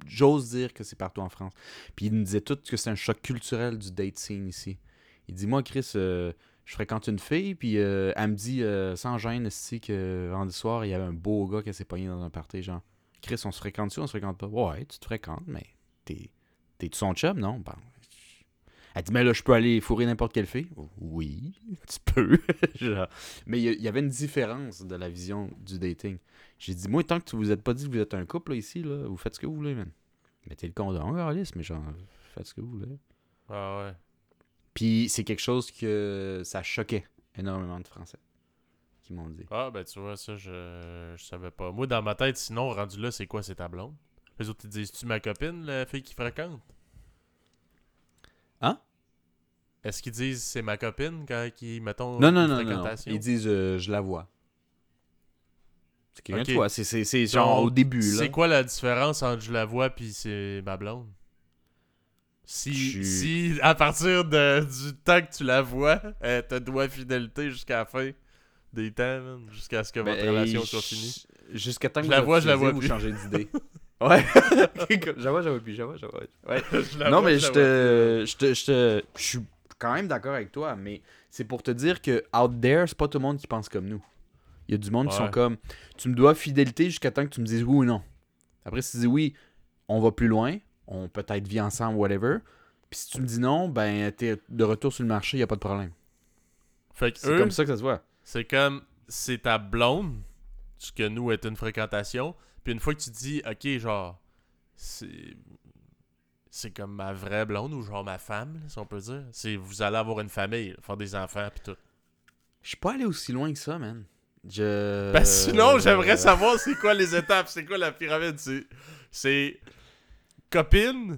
J'ose dire que c'est partout en France. Puis il nous disait tout que c'est un choc culturel du date scene ici. Il dit Moi, Chris, euh, je fréquente une fille, puis euh, elle me dit euh, sans gêne ici que vendredi soir, il y avait un beau gars qui s'est pogné dans un party, genre Chris, on se fréquente-tu, on se fréquente pas Ouais, tu te fréquentes, mais t'es. T'es-tu son chum Non? Ben, elle dit, mais là, je peux aller fourrer n'importe quelle fille. Oui, [LAUGHS] tu peux. [LAUGHS] Genre. Mais il y, avait une différence de la vision du dating. J'ai dit, moi, tant que tu vous êtes pas dit que vous êtes un couple là, ici, là, vous faites ce que vous voulez, man. Mettez le condom, Alice, mais genre, faites ce que vous voulez. Ah ouais. Puis c'est quelque chose que ça choquait énormément de Français qui m'ont dit. Ah, ben tu vois, ça, je, je savais pas. Moi, dans ma tête, sinon, rendu là, c'est quoi, c'est ta blonde? Les autres, ils disent, tu ma copine, la fille qui fréquente? Hein? Est-ce qu'ils disent, c'est ma copine, quand ils, mettons, Non, non, non, non? Ils disent, euh, je la vois. C'est quelqu'un Ok. de toi. C'est- genre au début. C'est quoi la différence entre je la vois puis c'est ma blonde? Si, si à partir de, du temps que tu la vois, elle te doit fidélité jusqu'à la fin des temps, jusqu'à ce que votre Ben, relation soit finie. Jusqu'à temps que [LAUGHS] [LAUGHS] Je la vois, je la vois ou plus. changez d'idée. ouais. la vois plus. [LAUGHS] La vois. Ouais. Je non, vois, mais je te, je te, je te, je suis quand même d'accord avec toi, mais c'est pour te dire que out there, c'est pas tout le monde qui pense comme nous. Il y a du monde qui sont comme, tu me dois fidélité jusqu'à temps que tu me dises oui ou non. Après, si tu dis oui, on va plus loin, on peut-être vit ensemble, whatever. Puis si tu me dis non, ben t'es de retour sur le marché, y a pas de problème. Fait que C'est comme ça que ça se voit. c'est comme, c'est ta blonde, ce que nous est une fréquentation, puis une fois que tu dis, ok, genre, c'est. C'est comme ma vraie blonde ou genre ma femme, si on peut dire. C'est vous allez avoir une famille, faire des enfants puis tout. Je suis pas allé aussi loin que ça, man. Je. Ben sinon, j'aimerais savoir c'est quoi les étapes, c'est quoi la pyramide. C'est copine,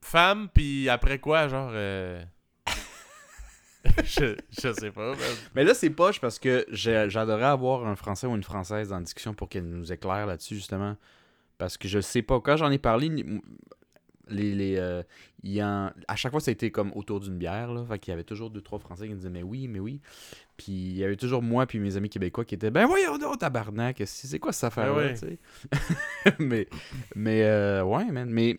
femme, puis après quoi, genre. euh, [LAUGHS] je, je sais pas. Mais là, c'est poche parce que j'adorais avoir un Français ou une Française en discussion pour qu'elle nous éclaire là-dessus, justement. Parce que je sais pas. Quand j'en ai parlé, les, les, euh, y en- à chaque fois, ça a été comme autour d'une bière. Là, fait qu'il y avait toujours deux, trois Français qui me disaient Mais oui, mais oui. Puis il y avait toujours moi puis mes amis québécois qui étaient Ben voyons donc, tabarnak, c'est quoi cette affaire-là, ouais. tu sais? [LAUGHS] mais, mais euh, ouais, man. Mais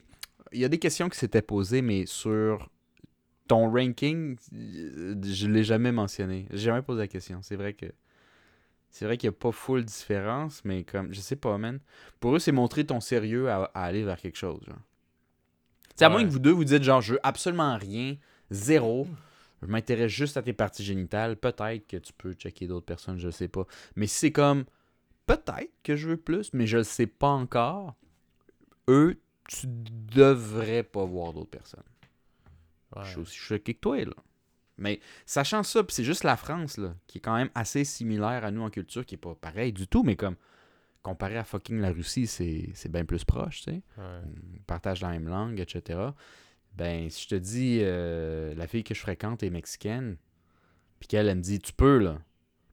il y a des questions qui s'étaient posées, mais sur ton ranking, euh, je l'ai jamais mentionné. J'ai jamais posé la question. C'est vrai que. C'est vrai qu'il n'y a pas full différence, mais comme. Je sais pas, man. Pour eux, c'est montrer ton sérieux à, à aller vers quelque chose, genre. Sais, à moins que vous deux vous dites, genre, je veux absolument rien, zéro. Je m'intéresse juste à tes parties génitales. Peut-être que tu peux checker d'autres personnes, je sais pas. Mais si c'est comme. Peut-être que je veux plus, mais je le sais pas encore. Eux, tu devrais pas voir d'autres personnes. Ouais. Je suis aussi choqué que toi, là. Mais sachant ça, c'est juste la France, là, qui est quand même assez similaire à nous en culture, qui est pas pareil du tout, mais comme comparé à fucking la Russie, c'est bien plus proche, tu sais. Ouais. On partage la même langue, etc. Ben, si je te dis, euh, la fille que je fréquente est mexicaine, puis qu'elle, elle me dit, tu peux, là.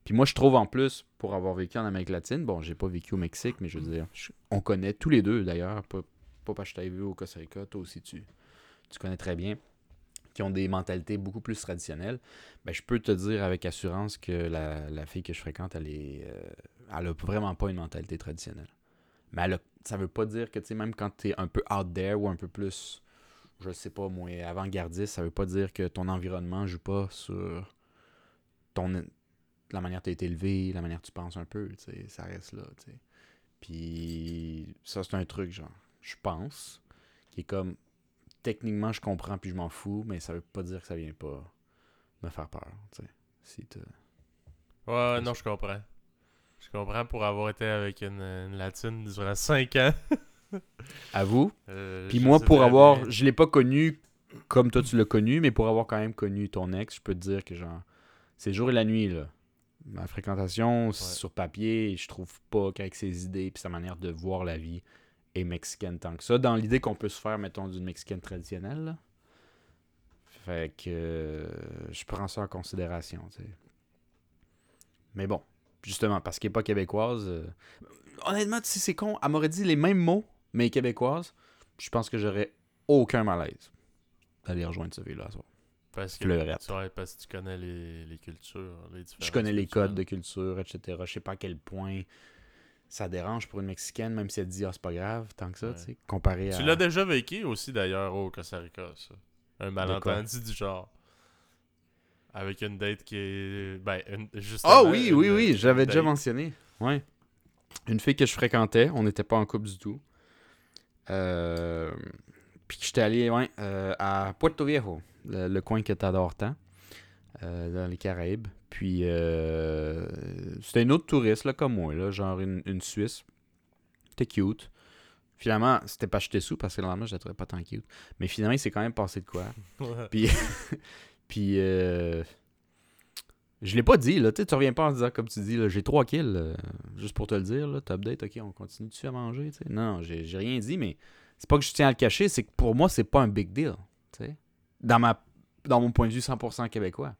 Puis moi, je trouve en plus, pour avoir vécu en Amérique latine, bon, j'ai pas vécu au Mexique, mais je veux dire, je- on connaît tous les deux, d'ailleurs, pas, pas parce que je t'avais vu au Costa Rica, toi aussi, tu, tu connais très bien, qui ont des mentalités beaucoup plus traditionnelles. Ben, je peux te dire avec assurance que la, la fille que je fréquente, elle est, euh, elle a vraiment pas une mentalité traditionnelle. Mais elle a- ça veut pas dire que, tu sais, même quand tu es un peu out there ou un peu plus, je sais pas, moi, avant-gardiste, ça veut pas dire que ton environnement joue pas sur ton, la manière que tu as été élevé, la manière que tu penses un peu, tu sais, ça reste là, tu sais. Puis ça, c'est un truc, genre, je pense, qui est comme, techniquement, je comprends puis je m'en fous, mais ça veut pas dire que ça vient pas me faire peur, tu sais. Si ouais, non, je comprends. Je comprends pour avoir été avec une, une latine durant 5 ans. À vous, Euh, Puis moi, pour avoir, bien. je l'ai pas connu comme toi tu l'as connu, mais pour avoir quand même connu ton ex, je peux te dire que genre, c'est le jour et la nuit là. Ma fréquentation sur papier, je trouve pas qu'avec ses idées puis sa manière de voir la vie est mexicaine tant que ça. Dans l'idée qu'on peut se faire, mettons, d'une mexicaine traditionnelle. là. Fait que euh, je prends ça en considération, tu sais. Mais bon, justement, parce qu'elle est pas québécoise. euh, Honnêtement, tu sais, c'est con. Elle m'aurait dit les mêmes mots, mais québécoise. Je pense que j'aurais aucun malaise d'aller rejoindre ce fille-là. Parce que, parce que tu connais les, les cultures. Les Je connais les codes de culture, etc. Je sais pas à quel point ça dérange pour une Mexicaine, même si elle dit ah, c'est pas grave, tant que ça, Ouais. tu sais, comparé à. Tu l'as déjà vécu aussi d'ailleurs au Costa Rica, ça. Un malentendu du genre. Avec une date qui est. Ben, une, justement. Ah oui, une- oui, oui, une j'avais déjà mentionné. Ouais. Une fille que je fréquentais, on n'était pas en couple du tout. Euh, Puis que j'étais allé ouais, euh, à Puerto Viejo, le, le coin que t'adores tant, euh, dans les Caraïbes. Puis euh, c'était une autre touriste, là, comme moi, là, genre une, une Suisse. C'était cute. Finalement, c'était pas acheté sous parce que normalement, je la trouvais pas tant cute. Mais finalement, il s'est quand même passé de quoi. Ouais. [LAUGHS] Puis, puis euh, je l'ai pas dit, là. Tu reviens pas en disant, comme tu dis, là, j'ai trois kills, euh, juste pour te le dire, là. Top date, ok, on continue dessus à manger, tu sais? Non, j'ai j'ai rien dit, mais c'est pas que je tiens à le cacher, c'est que pour moi, c'est pas un big deal, tu sais? Dans, dans mon point de vue 100% québécois.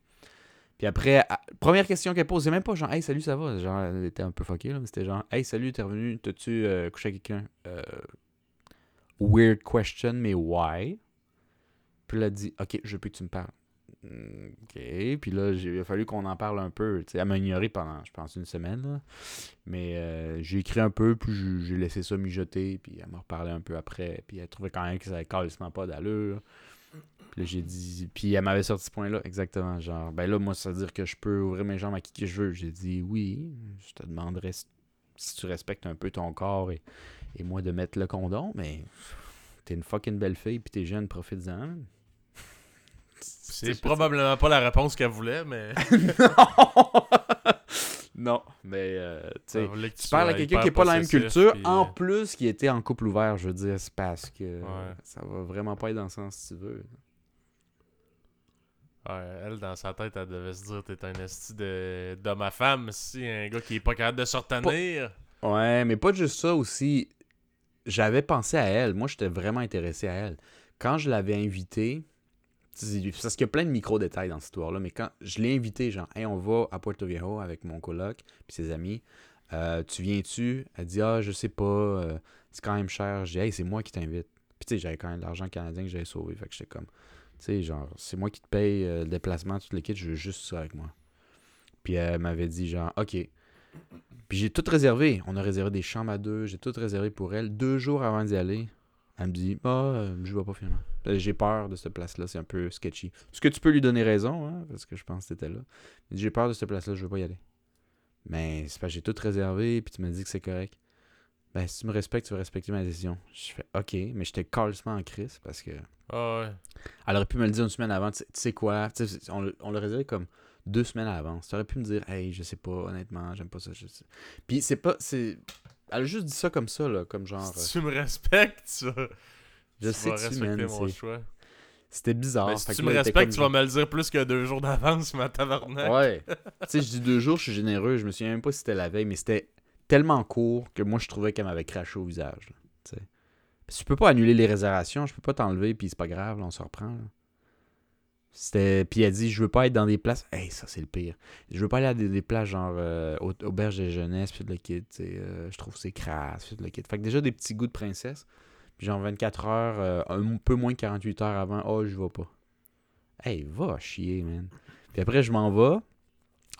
Puis après, première question qu'elle pose, c'est même pas genre, hey, salut, ça va? Genre, elle était un peu fuckée, là, mais c'était genre, hey, salut, t'es revenu, t'as-tu euh, couché avec quelqu'un? Euh, weird question, mais why? Puis elle a dit, ok, je veux que tu me parles. Ok, puis là, il a fallu qu'on en parle un peu. Elle m'a ignoré pendant, je pense, une semaine. Mais euh, j'ai écrit un peu, puis j'ai- laissé ça mijoter, puis elle m'a reparlé un peu après. Puis elle trouvait quand même que ça avait carrément pas d'allure. Puis là, j'ai dit. Puis elle m'avait sorti ce point-là, exactement. Genre, ben là, moi, ça veut dire que je peux ouvrir mes jambes à qui que je veux. J'ai dit oui. Je te demanderais si, tu respectes un peu ton corps et, et moi de mettre le condom, mais t'es une fucking belle fille, puis t'es jeune, profite-en. C'est probablement pas la réponse qu'elle voulait, mais. [LAUGHS] non, mais euh, tu tu parles à quelqu'un qui n'est pas la même culture, puis, en euh, plus qui était en couple ouvert, je veux dire, c'est parce que Ouais. ça va vraiment pas être dans le sens si tu veux. Ouais, elle, dans sa tête, elle devait se dire T'es un esti de d'homme à femme, si un gars qui est pas capable de se retenir. Ouais, mais pas juste ça aussi. J'avais pensé à elle. Moi, j'étais vraiment intéressé à elle. Quand je l'avais invitée, parce qu'il y a plein de micro-détails dans cette histoire-là, mais quand je l'ai invitée, genre, hey, on va à Puerto Viejo avec mon coloc puis ses amis. Euh, tu viens-tu? Elle dit, ah, je sais pas, euh, c'est quand même cher. Je dis, hey, c'est moi qui t'invite. Puis, tu sais, j'avais quand même de l'argent canadien que j'avais sauvé. Fait que j'étais comme, tu sais, genre, c'est moi qui te paye euh, le déplacement, tout le kit, je veux juste ça avec moi. Puis, elle m'avait dit, genre, OK. Puis j'ai tout réservé. On a réservé des chambres à deux. J'ai tout réservé pour elle. Deux jours avant d'y aller, elle me dit Ah, euh, je vais pas finalement. Euh, J'ai peur de cette place-là. C'est un peu sketchy. Est-ce que tu peux lui donner raison hein, Parce que je pense que t'étais là. J'ai peur de cette place-là. Je veux pas y aller. Mais c'est parce que j'ai tout réservé. Puis tu m'as dit que c'est correct. Ben, si tu me respectes, tu vas respecter ma décision. Je fais OK. Mais j'étais calmement en crise parce que. Ah ouais. Elle aurait pu me le dire une semaine avant. Tu sais- quoi? On, on l'a réservé comme deux semaines à l'avance. Tu aurais pu me dire, hey, je sais pas, honnêtement, j'aime pas ça. Je sais. Puis c'est pas. c'est Elle a juste dit ça comme ça, là, comme genre. Si tu me respectes, ça. Je tu sais tu mon choix. C'était bizarre. Si tu me respectes, tu vas me le dire plus que deux jours d'avance, ma tabarnak. Ouais. [LAUGHS] tu sais, je dis deux jours, je suis généreux. Je me souviens même pas si c'était la veille, mais c'était tellement court que moi, je trouvais qu'elle m'avait craché au visage. tu sais. Peux pas annuler les réservations, je peux pas t'enlever, puis c'est pas grave, là, on se reprend. là. C'était... Puis elle dit, je veux pas être dans des places... Hey, ça, c'est le pire. Je veux pas aller à des, des places genre euh, au- auberge de jeunesse, puis de le kit, tu sais. euh, je trouve que c'est crasse, puis de le kit. Fait que déjà, des petits goûts de princesse. Puis genre 24 heures, euh, un peu moins que 48 heures avant, oh, je vais pas. Hey, va chier, man. Puis après, je m'en vais.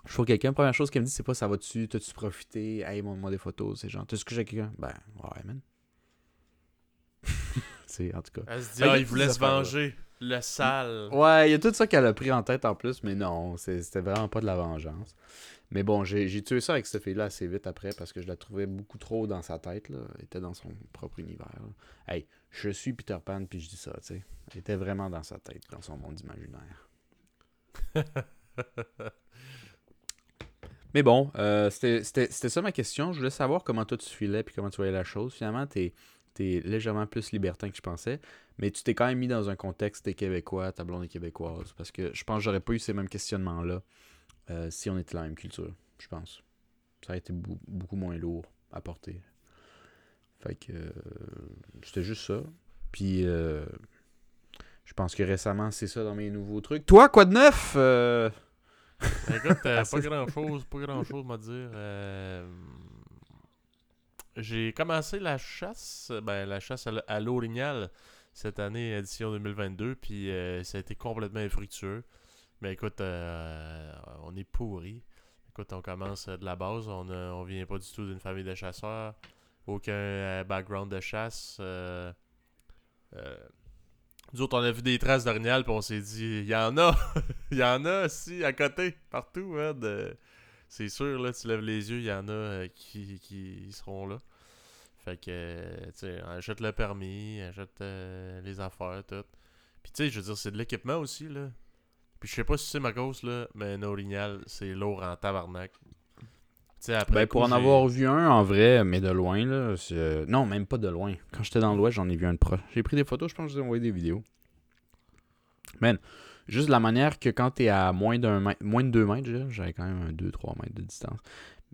Je trouve quelqu'un, première chose qu'elle me dit, c'est pas ça va-tu, t'as-tu profité, hey, montre-moi des photos, c'est genre, t'as-ce que j'ai quelqu'un? Ben, ouais, man. [LAUGHS] c'est, en tout cas. Elle se dit, ah, il voulait se venger. Le sale. Ouais, il y a tout ça qu'elle a pris en tête en plus, mais non, c'était vraiment pas de la vengeance. Mais bon, j'ai tué ça avec cette fille-là assez vite après parce que je la trouvais beaucoup trop dans sa tête. Là. Elle était dans son propre univers. Hey, je suis Peter Pan, puis je dis ça, tu sais. Elle était vraiment dans sa tête, dans son monde imaginaire. [LAUGHS] Mais bon, euh, c'était ça ma question. Je voulais savoir comment toi tu filais puis comment tu voyais la chose. Finalement, t'es es légèrement plus libertin que je pensais. Mais tu t'es quand même mis dans un contexte t'es québécois, ta blonde est québécoise. Parce que je pense que j'aurais pas eu ces mêmes questionnements-là euh, si on était dans la même culture, je pense. Ça aurait été beaucoup moins lourd à porter. Fait que euh, c'était juste ça. Puis euh, je pense que récemment, c'est ça dans mes nouveaux trucs. Toi, quoi de neuf? Ben, écoute, [LAUGHS] pas grand chose, pas grand chose à dire. J'ai commencé la chasse, ben la chasse à l'orignal cette année, édition 2022, puis ça a été complètement infructueux. Mais écoute, euh, on est pourri. Écoute, on commence euh, de la base, on, a- on vient pas du tout d'une famille de chasseurs, aucun euh, background de chasse. euh, euh, nous autres, on a vu des traces d'orignal, puis on s'est dit, il y en a! [LAUGHS] Il y en a aussi à côté, partout. hein, de- C'est sûr, là, tu lèves les yeux, il y en a euh, qui, qui seront là. Fait que, euh, tu sais, achète le permis, achète euh, les affaires, tout. Puis, tu sais, je veux dire, c'est de l'équipement aussi, là. Puis, je sais pas si c'est ma cause, là, mais un orignal, c'est lourd en tabarnak. Tu sais, après. Ben, coup, pour en avoir vu un en vrai, mais de loin, là. c'est- Non, même pas de loin. Quand j'étais dans l'Ouest, j'en ai vu un de proche. J'ai pris des photos, je pense que je vous ai envoyé des vidéos. Man, juste la manière que quand t'es à moins d'un mètre, moins de 2 mètres, j'avais quand même un 2-3 mètres de distance.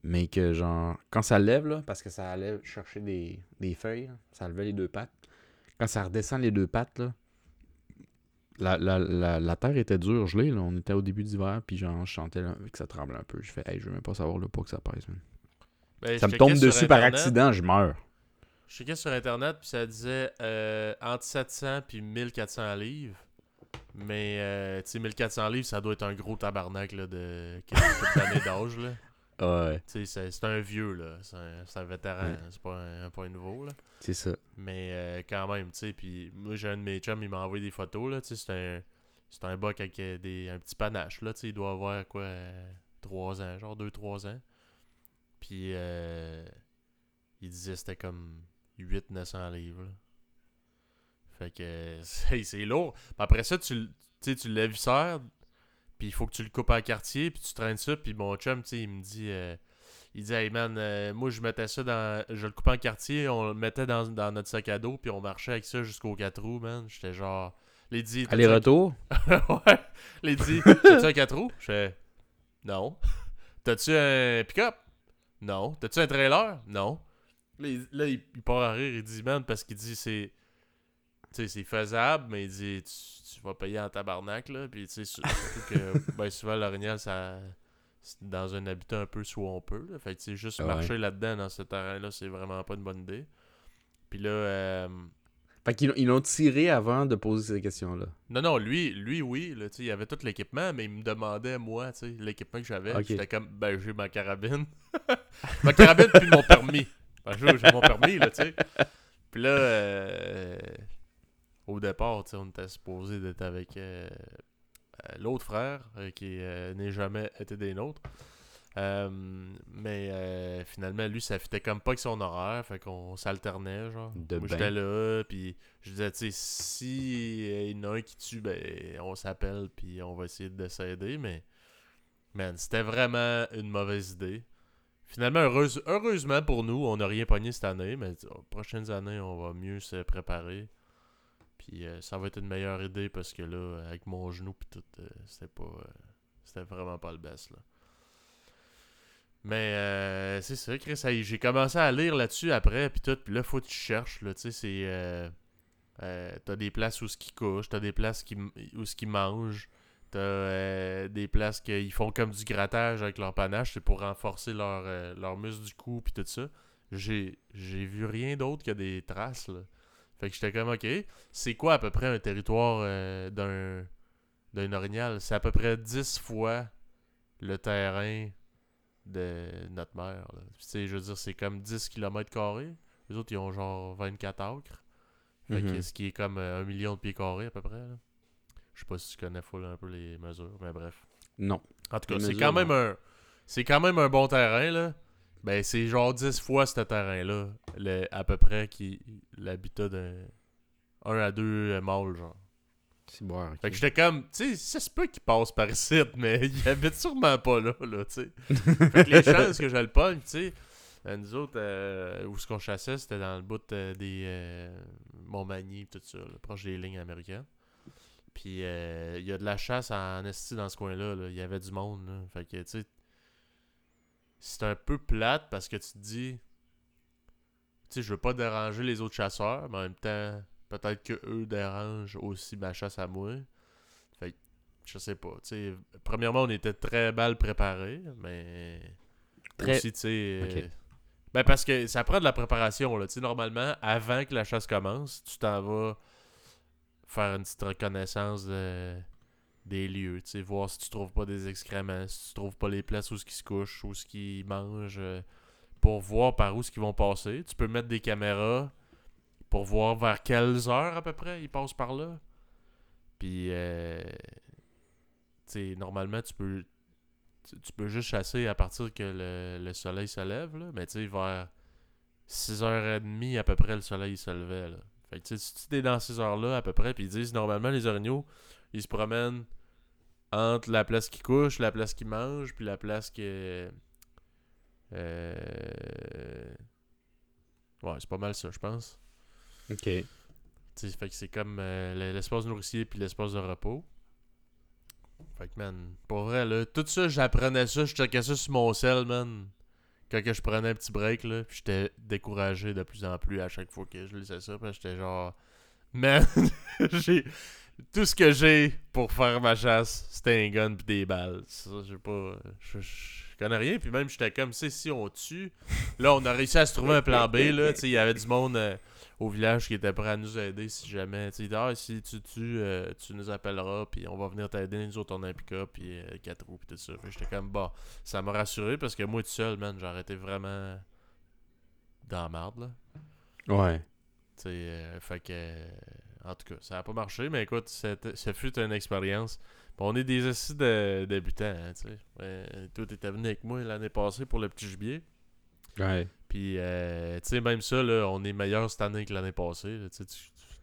Mais que genre, quand ça lève, là, parce que ça allait chercher des, des feuilles, là, ça levait les deux pattes. Quand ça redescend les deux pattes, là, la, la, la, la terre était dure, gelée, là. On était au début d'hiver, puis genre, je sentais là, que ça tremblait un peu. Je fais, hey, je veux même pas savoir le poids que ça pèse. Ben, Ça me tombe dessus par accident, je meurs. Je checkais sur internet, puis ça disait euh, entre 700 puis 1400 livres. Mais, euh, tu sais, 1400 livres, ça doit être un gros tabarnak là, de quelques années d'âge. Là. Ouais, Tu sais, c'est un vieux, là. C'est un, un vétéran. Ouais. C'est pas un, pas un nouveau, là. c'est ça. Mais euh, quand même, tu sais. Puis moi, j'ai un de mes chums, il m'a envoyé des photos, là. Tu sais, c'est un, c'est un buck avec euh, des, un petit panache, là. Tu sais, il doit avoir, quoi, 3 ans, genre 2-3 ans. Puis, euh, il disait que c'était comme 800-900 livres, là. Fait que [LAUGHS] c'est lourd. Puis après ça, tu, le- tu sais, tu le viscères, puis il faut que tu le coupes en quartier, puis tu traînes ça, puis mon chum, tu sais, il me dit... euh, il dit, hey man, euh, moi je mettais ça dans. Je le coupais en quartier, on le mettait dans, dans notre sac à dos, puis on marchait avec ça jusqu'au 4 roues, man. J'étais genre. Les dit. Aller-retour? [LAUGHS] ouais. Les dit, t'as-tu un 4 roues? Je fais, non. T'as-tu un pick-up? Non. T'as-tu un trailer? Non. Là, il, là, il part à rire, il dit, man, parce qu'il dit, c'est. Sais, c'est faisable, mais il dit, tu, tu vas payer en tabarnak, là. Puis, tu sais, sur- surtout que, [LAUGHS] ben, souvent, l'orignal, ça. c'est dans un habitat un peu swamper, là. Fait que, tu sais, juste Ouais. marcher là-dedans, dans ce terrain-là, c'est vraiment pas une bonne idée. Puis là, euh, Fait qu'ils ils l'ont tiré avant de poser ces questions-là. Non, non, lui, lui oui, là, il avait tout l'équipement, mais il me demandait, moi, tu sais, l'équipement que j'avais. J'étais comme, ben, j'ai ma carabine. [LAUGHS] ma carabine, puis mon permis. Ben, j'ai j'ai mon permis, là, tu sais. Puis là, euh, au départ, on était supposé d'être avec euh, euh, l'autre frère, euh, qui n'est jamais été des nôtres. Mais finalement, lui, ça fitait comme pas avec son horaire, fait qu'on s'alternait, genre. De Moi, j'étais là, puis je disais, tu sais, si il y en a un qui tue, ben, on s'appelle, puis on va essayer de s'aider, mais, man, c'était vraiment une mauvaise idée. Finalement, heureuse- heureusement pour nous, on n'a rien pogné cette année, mais aux prochaines années, on va mieux se préparer. Puis euh, ça va être une meilleure idée parce que là, avec mon genou, puis tout, euh, c'était pas. euh, c'était vraiment pas le best, là. Mais c'est ça, Chris. J'ai commencé à lire là-dessus après, puis tout. Puis là, faut que tu cherches. Tu sais, c'est. t'as des places où ce qui couche, t'as des places qui, où ce qui mangent, t'as des places qu'ils font comme du grattage avec leur panache, c'est pour renforcer leur, leur muscle du cou, puis tout ça. J'ai j'ai vu rien d'autre que des traces, là. Fait que j'étais comme, ok, c'est quoi à peu près un territoire euh, d'un d'un orignal? C'est à peu près 10 fois le terrain de notre mère. là. Tu sais, je veux dire, c'est comme 10 km carrés. Les autres, ils ont genre 24 acres. Fait que Mhm. ce qui est comme euh, un million de pieds carrés à peu près. là. Je sais pas si tu connais full un peu les mesures, mais bref. Non. En tout cas, c'est quand même un. C'est quand même un bon terrain, là. Ben, c'est genre 10 fois ce terrain-là, le- à peu près, qui l'habitat d'un. Un à deux euh, mâles, genre. C'est ok. Fait que j'étais comme, tu sais, ça se peut qu'il passe par ici, [LAUGHS] mais il habite sûrement pas là, là, tu sais. [LAUGHS] fait que les chances que je le pogne, tu sais. euh, nous autres, euh, où ce qu'on chassait, c'était dans le bout euh, des euh, Montmagny, tout ça, là, proche des lignes américaines. Puis euh, il y a de la chasse en esti dans ce coin-là, là. il y avait du monde, là. Fait que, tu sais, c'est un peu plate parce que tu te dis, tu sais, je veux pas déranger les autres chasseurs, mais en même temps, peut-être que eux dérangent aussi ma chasse à moi. Fait que, je sais pas, tu sais, premièrement, on était très mal préparés, mais Très- aussi, tu sais, euh, ben parce que ça prend de la préparation, là, tu sais, normalement, avant que la chasse commence, tu t'en vas faire une petite reconnaissance de- des lieux, tu sais, voir si tu trouves pas des excréments, si tu trouves pas les places où ce qui se couchent, où ce qui mangent, euh, pour voir par où ce vont passer. Tu peux mettre des caméras pour voir vers quelles heures à peu près ils passent par là. Puis, euh, tu sais, normalement, tu peux, tu, peux juste chasser à partir que le, le soleil se lève, là. Mais tu sais, vers 6h30 à peu près, le soleil se levait, là. Fait que tu tu es dans ces heures-là à peu près, puis ils disent normalement, les orignaux, ils se promènent entre la place qui couche, la place qui mange, puis la place que. Euh... Ouais, c'est pas mal ça, je pense. Ok. Tu sais, fait que c'est comme euh, l'espace nourricier puis l'espace de repos. Fait que, man, pour vrai, là, tout ça, j'apprenais ça, je checkais ça sur mon sel, man. Quand que je prenais un petit break, là, puis j'étais découragé de plus en plus à chaque fois que je lisais ça, parce que j'étais genre, man, [LAUGHS] j'ai tout ce que j'ai pour faire ma chasse, c'était un gun pis des balles. Ça, pas, je, connais rien, puis même j'étais comme, si on tue, là, on a réussi à se trouver un plan B, là, il y avait du monde euh, au village qui était prêt à nous aider si jamais, tu ah, si tu tues, euh, tu nous appelleras, puis on va venir t'aider, nous autres, on a un pick-up, puis euh, quatre roues, puis tout ça. J'étais comme, bon, ça m'a rassuré, parce que moi, tout seul, man, j'ai arrêté vraiment dans la marde, là. Ouais. Euh, fait que. euh, en tout cas, ça a pas marché, mais écoute, c'était- ça fut une expérience. Puis on est des assis de débutants, hein, tu sais. Ouais, toi, t'étais venu avec moi l'année passée pour le petit gibier. Ouais. Puis, euh, tu sais, même ça, là, on est meilleur cette année que l'année passée. là, Tu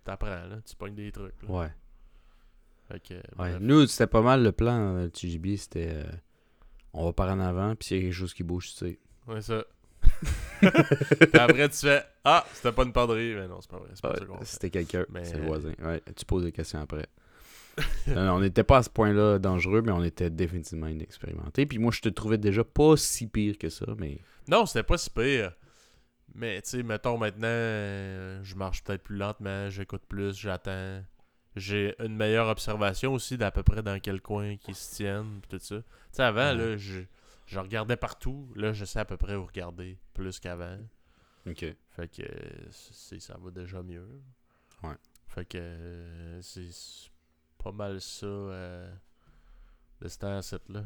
t'apprends, là. Tu pognes des trucs. là. Ouais. Fait que, Ouais. Nous, c'était pas mal le plan, euh, le TGB, c'était euh, on va par en avant, puis s'il y a quelque chose qui bouge, tu sais. Ouais, ça. Puis après, tu fais Ah, c'était pas une padrie. Mais non, c'est pas vrai. C'est pas Ouais, c'était quelqu'un, Mais- c'est le voisin. Ouais, tu poses des questions après. Non, [LAUGHS] non, on n'était pas à ce point-là dangereux, mais on était définitivement inexpérimenté. Puis moi, je te trouvais déjà pas si pire que ça, mais Non, c'était pas si pire. Mais, tu sais, mettons maintenant, euh, je marche peut-être plus lentement, j'écoute plus, j'attends. J'ai une meilleure observation aussi d'à peu près dans quel coin qu'ils se tiennent, pis tout ça. Tu sais, avant, là, je, je regardais partout. Là, je sais à peu près où regarder, plus qu'avant. ok. Fait que c'est, ça va déjà mieux. Ouais. Fait que c'est pas mal ça euh, de ce là.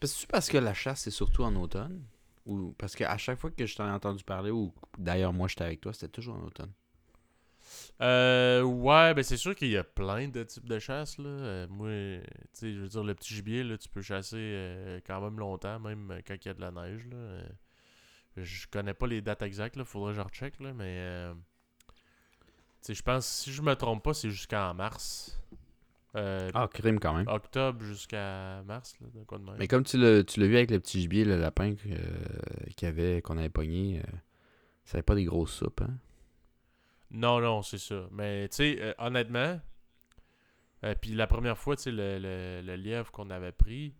Parce que parce que la chasse, c'est surtout en automne? Ou parce qu'à chaque fois que je t'en ai entendu parler, ou d'ailleurs moi j'étais avec toi, c'était toujours en automne. Euh, ouais, ben c'est sûr qu'il y a plein de types de chasse, là. Euh, moi, tu sais, je veux dire, le petit gibier, là, tu peux chasser euh, quand même longtemps, même quand il y a de la neige, là. Je connais pas les dates exactes, là, faudrait que je recheck, là, mais... je pense, si je me trompe pas, c'est jusqu'en mars. Ah, crime quand même. Octobre jusqu'à mars, là, de quoi de même. Mais comme tu l'as vu avec le petit gibier, le lapin y avait, qu'on avait pogné, ça avait pas des grosses soupes, hein? Non, non, c'est ça. Mais, tu sais, euh, honnêtement, euh, puis la première fois, tu sais, le, le- le lièvre qu'on avait pris,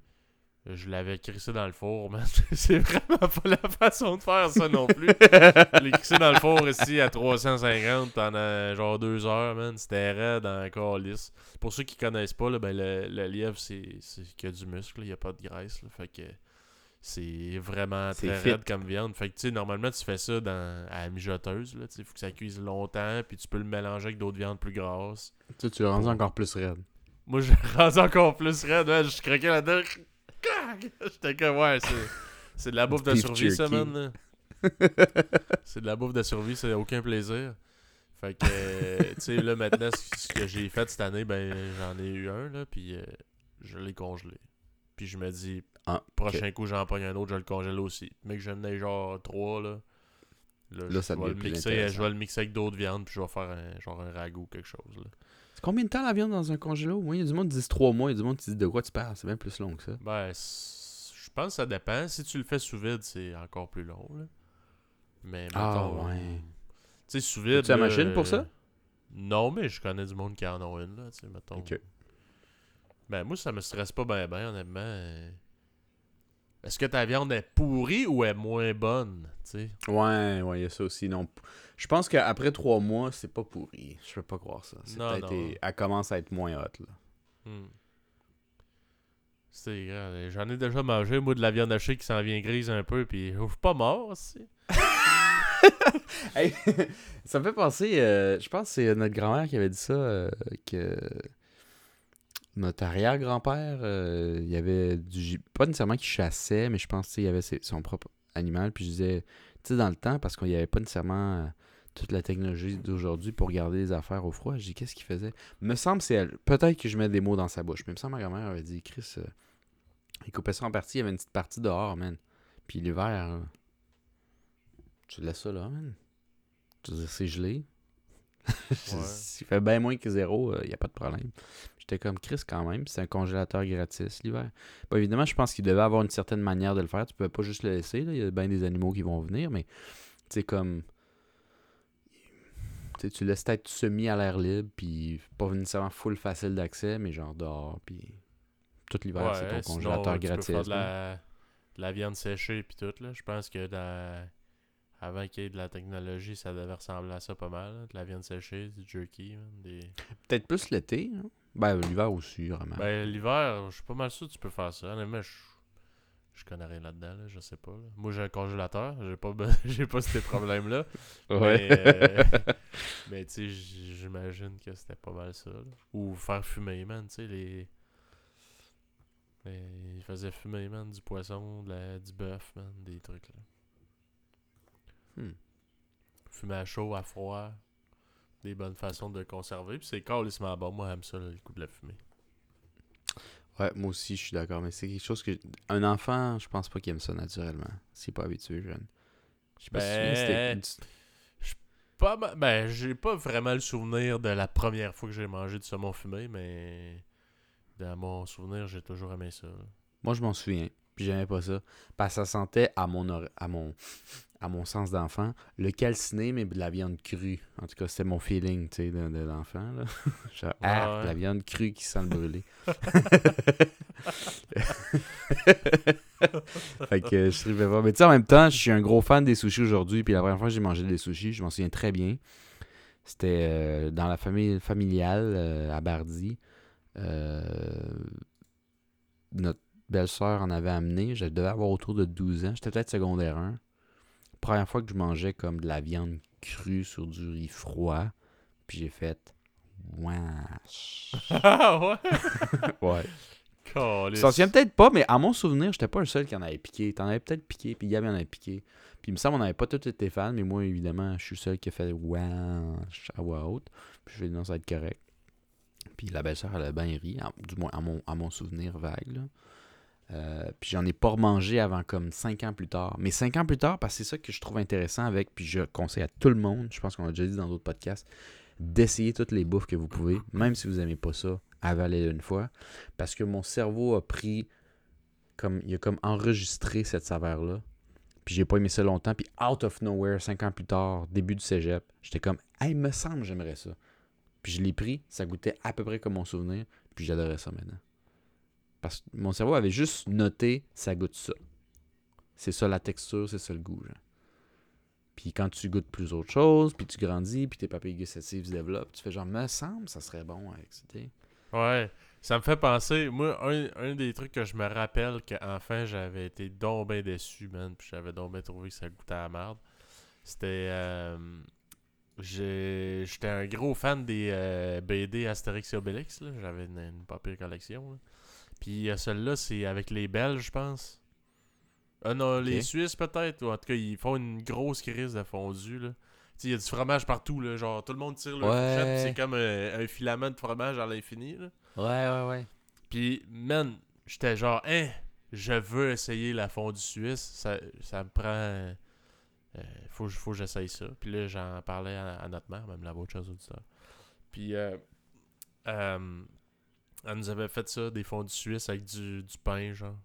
Je l'avais crissé dans le four, [LAUGHS] man. C'est vraiment pas la façon de faire ça non plus. Je l'ai crissé dans le four ici à 350 pendant genre deux heures, man. C'était raide encore lisse. Pour ceux qui connaissent pas, ben, le, le lièvre, c'est c'est qu'il y a du muscle, il n'y a pas de graisse. là. fait que c'est vraiment très raide comme viande. Fait que tu sais, normalement, tu fais ça dans, à la mijoteuse. Il faut que ça cuise longtemps, puis tu peux le mélanger avec d'autres viandes plus grasses. Tu, tu l'as [LAUGHS] rendu encore plus raide. Moi, j'ai rendu encore plus raide. Je craquais là-dedans. [LAUGHS] J'étais comme, ouais, c'est, c'est de la bouffe de survie, ça, man. [LAUGHS] c'est de la bouffe de survie, c'est aucun plaisir. Fait que, euh, tu sais, là, maintenant, ce ce que j'ai fait cette année, ben, j'en ai eu un, là, puis euh, je l'ai congelé. Puis je me dis, Ah, prochain coup, j'en pogne un autre, je le congèle aussi. Mais que j'en ai genre trois, là. Là, Là, ça je, vais devient le plus mixer, intéressant. je vais le mixer avec d'autres viandes, puis je vais faire un, genre un ragoût ou quelque chose, là. C'est combien de temps la viande dans un congélo? Moi, il y a du monde qui dit 3 mois, il y a du monde qui dit de quoi tu parles. C'est bien plus long que ça. Ben, je pense que ça dépend. Si tu le fais sous vide, c'est encore plus long. Là. Mais Ah, mettons, ouais. Tu sais, sous vide. As-tu la là, machine pour ça? euh, Non, mais je connais du monde qui en a une. Là, tu sais, mettons. Ok. Ben, moi, ça me stresse pas bien, ben, honnêtement. euh. Est-ce que ta viande est pourrie ou est moins bonne? Tu sais? Ouais, ouais, il y a ça aussi. Non. Je pense qu'après 3 mois, c'est pas pourri. Je peux pas croire ça. C'est Non. Elle commence à être moins hot, là. Hmm. C'est grave. J'en ai déjà mangé, moi, de la viande hachée qui s'en vient grise un peu, puis je suis pas mort aussi. [LAUGHS] Hey, [LAUGHS] ça me fait penser, euh, je pense que c'est notre grand-mère qui avait dit ça, euh, que notre arrière-grand-père, euh, il y avait du pas nécessairement qu'il chassait, mais je pense qu'il y avait son propre animal, puis je disais, tu sais, dans le temps, parce qu'il n'y avait pas nécessairement euh, toute la technologie d'aujourd'hui pour garder les affaires au froid, je dis, qu'est-ce qu'il faisait? Me semble, c'est elle. Peut-être que je mets des mots dans sa bouche, mais il me semble que ma grand-mère avait dit, Chris, euh, il coupait ça en partie, il y avait une petite partie dehors, man. Puis l'hiver, euh, tu laisses ça là, man. Je veux dire, c'est gelé? [LAUGHS] S'il fait bien moins que zéro, il n'y a pas de problème. J'étais comme Chris quand même, c'est un congélateur gratis l'hiver. Bon, évidemment, je pense qu'il devait avoir une certaine manière de le faire. Tu peux pas juste le laisser. là. Il y a bien des animaux qui vont venir, mais tu sais, comme. Tu laisses peut-être semi à l'air libre, puis pas nécessairement full facile d'accès, mais genre dehors, puis tout l'hiver, c'est ton sinon, congélateur tu peux gratis. faire de la, de la viande séchée puis tout là. Je pense que dans... avant qu'il y ait de la technologie, ça devait ressembler à ça pas mal. là. De la viande séchée, du jerky, des... Peut-être plus l'été. hein. Ben, l'hiver aussi, vraiment. Ben l'hiver, je suis pas mal sûr que tu peux faire ça. Honnêtement, je, je connais rien là-dedans, là, je sais pas. là. Moi j'ai un congélateur, j'ai pas [LAUGHS] j'ai pas ces problèmes là. [LAUGHS] Mais, euh, mais tu sais, j'imagine que c'était pas mal ça. là. Ou faire fumer, man, tu sais, les. Ils faisaient fumer, man, du poisson, de la- du bœuf, man, des trucs, là. Hmm. Fumer à chaud, à froid. Des bonnes façons de conserver. Puis c'est carrément bon. Moi, j'aime ça, là, le coup de la fumée. Ouais, moi aussi, je suis d'accord. Mais c'est quelque chose que. Un enfant, je pense pas qu'il aime ça naturellement. S'il est pas habitué, jeune. Je sais pas si tu Ben, Pas ma- Ben, j'ai pas vraiment le souvenir de la première fois que j'ai mangé du saumon fumé, mais. Dans mon souvenir, j'ai toujours aimé ça. Moi, je m'en souviens. Puis j'aimais pas ça. Parce que ça sentait à mon, à mon, à mon sens d'enfant le calciné, mais de la viande crue. En tout cas, c'était mon feeling, tu sais, de, de l'enfant. [LAUGHS] ah, Ouais. la viande crue qui sent le brûler. [LAUGHS] [LAUGHS] fait que je trouvais pas. Mais tu sais, en même temps, je suis un gros fan des sushis aujourd'hui. Puis la première fois que j'ai mangé des sushis, je m'en souviens très bien. C'était euh, dans la famille familiale euh, à Bardy. Euh, notre belle-sœur en avait amené. Je devais avoir autour de 12 ans. J'étais peut-être secondaire 1. Première fois que je mangeais comme de la viande crue sur du riz froid. Puis j'ai fait. Wesh. [LAUGHS] Ah ouais? [LAUGHS] Ouais. Tu t'en souviens peut-être pas, mais à mon souvenir, j'étais pas le seul qui en avait piqué. T'en avais peut-être piqué, puis Gab en avait piqué. Puis il me semble qu'on n'avait pas tous été fans, mais moi, évidemment, je suis le seul qui a fait wesh à voix haute. Puis je vais non, ça va être correct. Puis la belle-sœur, elle a bien ri, à- du moins à mon, à mon souvenir vague. là. Euh, puis j'en ai pas remangé avant comme 5 ans plus tard. Mais 5 ans plus tard, parce que c'est ça que je trouve intéressant avec, puis je conseille à tout le monde, je pense qu'on l'a déjà dit dans d'autres podcasts, d'essayer toutes les bouffes que vous pouvez, même si vous aimez pas ça, avalez-le une fois. Parce que mon cerveau a pris, comme il a comme enregistré cette saveur-là. Puis j'ai pas aimé ça longtemps. Puis out of nowhere, 5 ans plus tard, début du cégep, j'étais comme, hey, me semble, j'aimerais ça. Puis je l'ai pris, ça goûtait à peu près comme mon souvenir, puis j'adorais ça maintenant. Parce que mon cerveau avait juste noté ça goûte ça. C'est ça la texture, c'est ça le goût. genre. Puis quand tu goûtes plus autre chose, puis tu grandis, puis tes papilles gustatives se développent, tu fais genre, me semble, ça serait bon avec. Ouais. Ça me fait penser, moi, un, des trucs que je me rappelle qu'enfin j'avais été donc déçu, man, puis j'avais donc trouvé que ça goûtait à la merde. C'était. euh, J'étais un gros fan des euh, BD Astérix et Obélix. J'avais une, pire collection. Puis euh, celui-là, c'est avec les Belges, je pense. Ah non, les. Suisses peut-être, ou en tout cas, ils font une grosse crise de fondu, là. Il y a du fromage partout, là. Genre, tout le monde tire le Ouais. puis c'est comme euh, un filament de fromage à l'infini. Ouais, ouais, ouais. Puis, man, j'étais genre, hein, je veux essayer la fondue suisse. Ça, ça me prend. euh, faut, faut que j'essaye ça. Puis là, j'en parlais à, à notre mère, même la voix chers auditeurs. Puis, euh, euh, elle nous avait fait ça, des fondues suisses avec du, du pain, genre.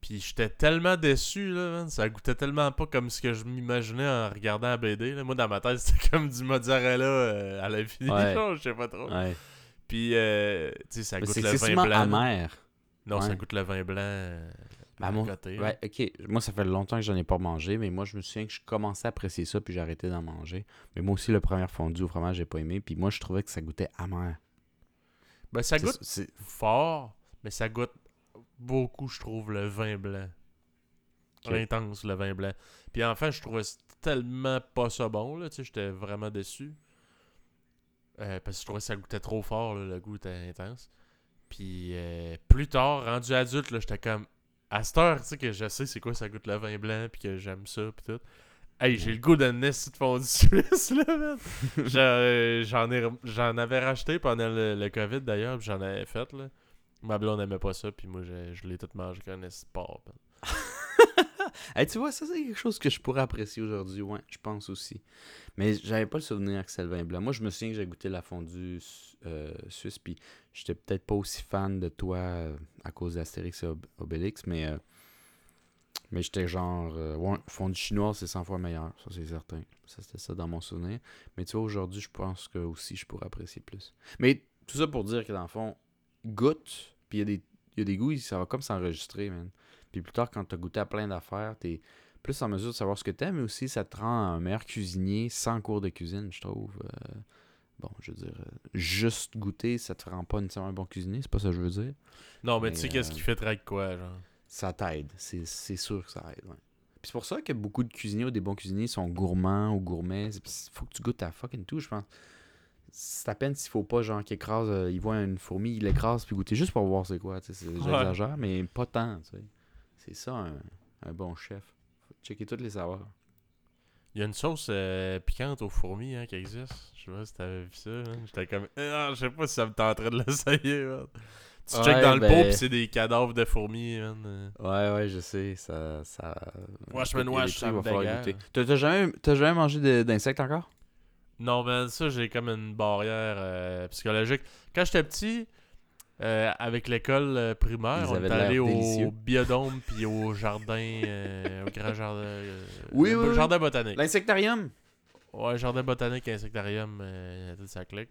Puis j'étais tellement déçu, là, man. Ça goûtait tellement pas comme ce que je m'imaginais en regardant la BD. Là. Moi, dans ma tête, [LAUGHS] c'était comme du mozzarella euh, à l'infini, Ouais. [LAUGHS] genre, je sais pas trop. Ouais. Puis, euh, tu sais, ça goûte c'est le vin blanc. amer. Non, ça Ouais. goûte le vin blanc euh, à mon- côté. Ouais, ok. Moi, ça fait longtemps que j'en ai pas mangé, mais moi, je me souviens que je commençais à apprécier ça, puis j'ai arrêté d'en manger. Mais moi aussi, le premier fondu au fromage, j'ai pas aimé, puis moi, je trouvais que ça goûtait amer. Ben, ça goûte fort, mais ça goûte beaucoup, je trouve, le vin blanc. Ok. Intense, le vin blanc. Puis enfin, je trouvais tellement pas ça bon, là, tu sais, j'étais vraiment déçu. Euh, parce que je trouvais que ça goûtait trop fort, là, le goût était intense. Puis euh, plus tard, rendu adulte, là, j'étais comme... À cette heure, tu sais, que je sais c'est quoi ça goûte le vin blanc, puis que j'aime ça, puis tout. Hey, j'ai le goût d'un esti de fondue suisse, là, man. [LAUGHS] J'en- euh, J'en ai, j'en avais racheté pendant le, le COVID, d'ailleurs, puis j'en avais fait, là. Ma blonde n'aimait pas ça, puis moi, je, je l'ai tout mangé comme un man. [LAUGHS] Hey, tu vois, ça, c'est quelque chose que je pourrais apprécier aujourd'hui, ouais, je pense aussi. Mais j'avais pas le souvenir que c'était le vin blanc. Moi, je me souviens que j'ai goûté la fondue euh, suisse, puis j'étais peut-être pas aussi fan de toi euh, à cause d'Astérix et Ob- Obélix, mais, euh, mais j'étais genre, euh, ouais, fondue chinoise, c'est 100 fois meilleur, ça c'est certain. Ça, c'était ça dans mon souvenir. Mais tu vois, aujourd'hui, je pense que aussi je pourrais apprécier plus. Mais tout ça pour dire que dans le fond, goûte, puis il y, a des- y a des goûts, ça va comme s'enregistrer, man. Puis plus tard, quand tu as goûté à plein d'affaires, t'es plus en mesure de savoir ce que t'aimes, mais aussi ça te rend un meilleur cuisinier sans cours de cuisine, je trouve. Euh, bon, je veux dire, euh, juste goûter, ça te rend pas nécessairement un bon cuisinier, c'est pas ça que je veux dire. Non, mais, Mais, tu sais qu'est-ce euh, qui fait avec quoi, genre? Ça t'aide, c'est c'est sûr que ça aide, ouais. Puis c'est pour ça que beaucoup de cuisiniers ou des bons cuisiniers sont gourmands ou gourmets. Il faut que tu goûtes à fucking tout, je pense. C'est à peine s'il faut pas, genre, qu'il écrase, euh, il voit une fourmi, il l'écrase, puis goûter juste pour voir c'est quoi, J'exagère, mais pas tant, tu sais. C'est ça, un, un bon chef. Faut checker toutes les saveurs. Il y a une sauce euh, piquante aux fourmis hein, qui existe. Je sais pas si t'avais vu ça. hein. J'étais comme. Ah, je sais pas si ça me tenterait de l'essayer. Man. Tu Ouais, checkes dans le pot ben- pis c'est des cadavres de fourmis. man. Ouais, ouais, je sais, ça... ça man des trucs, ça me falloir dégueule. goûter. T'as jamais, t'as jamais mangé d'insectes encore? Non, mais ça, j'ai comme une barrière euh, psychologique. Quand j'étais petit, euh, avec l'école euh, primaire, Ils on est allé au biodôme puis au jardin, euh, au grand jardin. euh, Oui, le oui, oui. jardin botanique. L'insectarium? Ouais, jardin botanique, insectarium, euh, tout ça clique.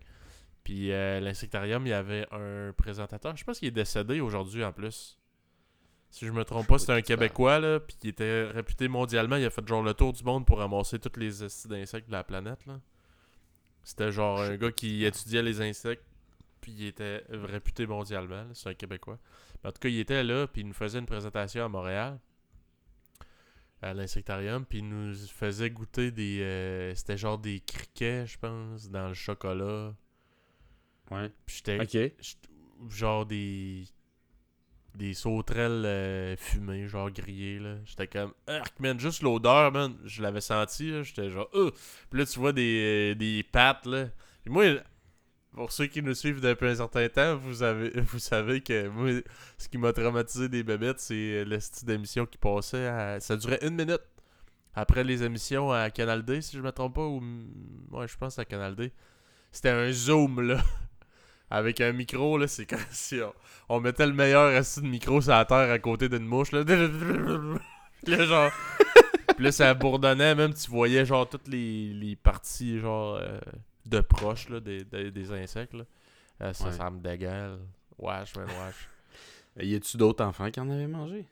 Puis euh, l'insectarium, il y avait un présentateur. Je pense qu'il est décédé aujourd'hui en plus. Si je me trompe pas, c'était un. Québécois, là, puis qui était réputé mondialement. Il a fait genre le tour du monde pour ramasser tous les d'insectes de la planète, là. C'était genre un gars qui étudiait les insectes, puis il était réputé mondialement. là. C'est un Québécois. Mais en tout cas, il était là, puis il nous faisait une présentation à Montréal, à l'insectarium, puis il nous faisait goûter des. euh, C'était genre des criquets, je pense, dans le chocolat. Ouais. Puis j'étais. Genre des. Des sauterelles euh, fumées, genre grillées, là. J'étais comme. Arc, man, juste l'odeur, man. Je l'avais senti, là. J'étais genre. Euh. Puis là, tu vois des, des pattes, là. Moi, pour ceux qui nous suivent depuis un certain temps, vous, avez, [LAUGHS] vous savez que moi, ce qui m'a traumatisé des bébêtes, c'est le style d'émission qui passait. à- ça durait une minute. Après les émissions à Canal D, si je me trompe pas, ou. Ouais, je pense à Canal D. C'était un zoom, là. [LAUGHS] Avec un micro, là, c'est comme [LAUGHS] si on, on mettait le meilleur assis de micro sur la terre à côté d'une mouche, là. [LAUGHS] Puis là, genre. [LAUGHS] Puis là, ça bourdonnait, même, tu voyais, genre, toutes les, les parties, genre, euh, de proche, là, des, des, des insectes, là. Euh, ça, Ouais. ça me dégueule. Wesh, man, wesh. Y a-tu d'autres enfants qui en avaient mangé?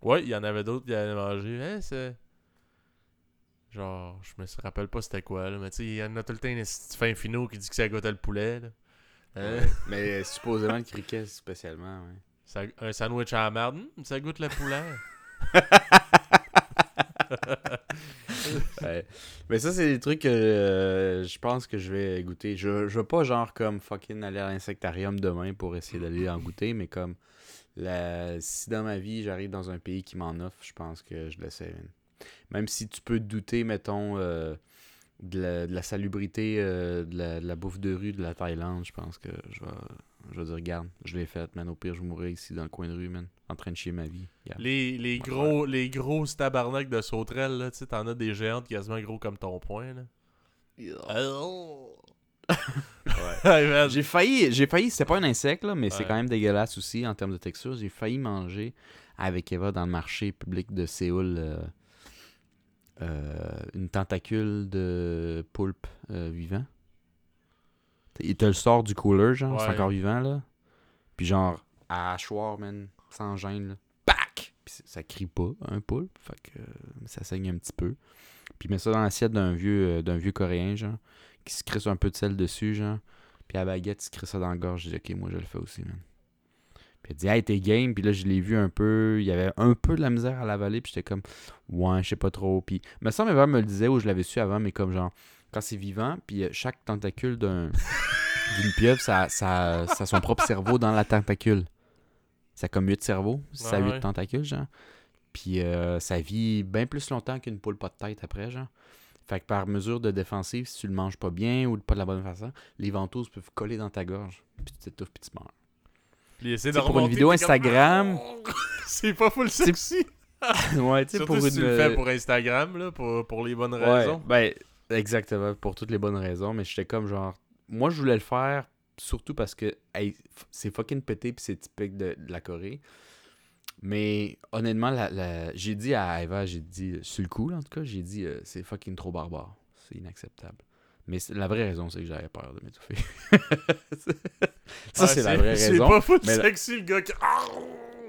Ouais, il y en avait d'autres qui avaient mangé. Hein, c'est. Genre, je me rappelle pas c'était quoi, là. Mais tu sais, il y en a tout le temps un fin finot qui dit que ça goûte le poulet, là. Ouais. [LAUGHS] Mais supposément le criquet spécialement, ouais. Ça- un sandwich à la merde, ça goûte le poulet. [LAUGHS] [LAUGHS] Ouais. Mais ça, c'est des trucs que euh, je pense que je vais goûter. Je, je veux pas, genre, comme fucking aller à l'insectarium demain pour essayer d'aller en goûter, mais comme la... si dans ma vie j'arrive dans un pays qui m'en offre, je pense que je l'essaie. Même si tu peux douter, mettons, euh, de, la, de la salubrité euh, de, la, de la bouffe de rue de la Thaïlande, je pense que je vais, je vais dire, regarde, je l'ai faite, man. Au pire, je mourrai ici dans le coin de rue, man, en train de chier ma vie. Les, les gros les grosses tabarnak de sauterelles, là, tu sais, t'en as des géantes quasiment gros comme ton poing, là. [LAUGHS] J'ai failli, j'ai failli, c'était pas un insecte, là, mais c'est quand même dégueulasse aussi en termes de texture. J'ai failli manger avec Eva dans le marché public de Séoul euh, une tentacule de poulpe euh, vivant. Il te le sort du cooler, genre, c'est encore vivant, là. Puis genre, à hachoir, man, sans gêne, là. Pac! Puis ça crie pas, un poulpe, fait que euh, ça saigne un petit peu. Puis il met ça dans l'assiette d'un vieux, euh, d'un vieux coréen, genre, qui se crisse un peu de sel dessus, genre. Puis à la baguette, il se crisse ça dans la gorge. Je dis, ok, moi je le fais aussi, man. Puis il dit, hey, t'es game. Puis là, je l'ai vu un peu. Il y avait un peu de la misère à l'avaler. Puis j'étais comme, ouais, je sais pas trop. Puis, me semble, Eva me le disait, ou je l'avais su avant, mais comme genre, quand c'est vivant, puis euh, chaque tentacule d'un [LAUGHS] d'une pieuvre, ça, ça, ça a son propre cerveau dans la tentacule. Ça a comme 8 cerveaux, ça a Ouais, 8 ouais. tentacules, genre. Puis euh, ça vit bien plus longtemps qu'une poule pas de tête après, genre. Fait que par mesure de défensive, si tu le manges pas bien ou pas de la bonne façon, les ventouses peuvent coller dans ta gorge. Puis tu t'étouffes, puis tu meurs. De pour une vidéo comme, Instagram. [LAUGHS] c'est pas full sexy. [LAUGHS] ouais, tu sais, pour si une. tu le fais pour Instagram, là, pour, pour les bonnes Ouais, raisons. ben, exactement, pour toutes les bonnes raisons. Mais j'étais comme genre. Moi, je voulais le faire surtout parce que hey, c'est fucking pété puis c'est typique de, de la Corée. Mais honnêtement, la, la- j'ai dit à Eva, j'ai dit, sur le coup, là, en tout cas, j'ai dit, euh, c'est fucking trop barbare. C'est inacceptable. Mais c'est- la vraie raison, c'est que j'avais peur de m'étouffer. [LAUGHS] ça, Ah, c'est la vraie C'est raison. pas full mais la- sexy, le gars qui.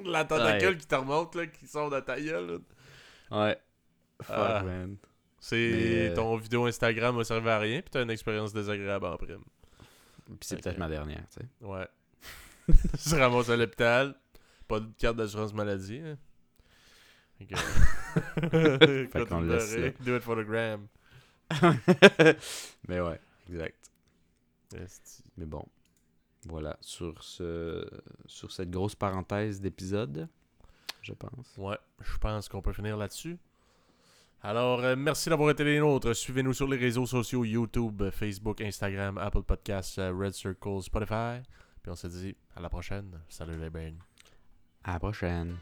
La tentacule Ouais. qui te remonte, là, qui sort de ta gueule. là. Ouais. Fuck, Ah. man. C'est Mais, euh, ton vidéo Instagram a servi à rien, puis t'as une expérience désagréable en prime. Puis c'est peut-être ma dernière, tu sais. Ouais. [LAUGHS] tu se ramasses à l'hôpital, pas de carte d'assurance maladie. Hein. [LAUGHS] Fait que- Quand qu'on le laisse Do it for the gram. [LAUGHS] Mais ouais, exact. Esti. Mais bon, voilà, sur, ce, sur cette grosse parenthèse d'épisode, je pense. Ouais, je pense qu'on peut finir là-dessus. Alors, euh, merci d'avoir été les nôtres. Suivez-nous sur les réseaux sociaux YouTube, Facebook, Instagram, Apple Podcasts, euh, Red Circle, Spotify. Puis on se dit à la prochaine. Salut les bains. À la prochaine.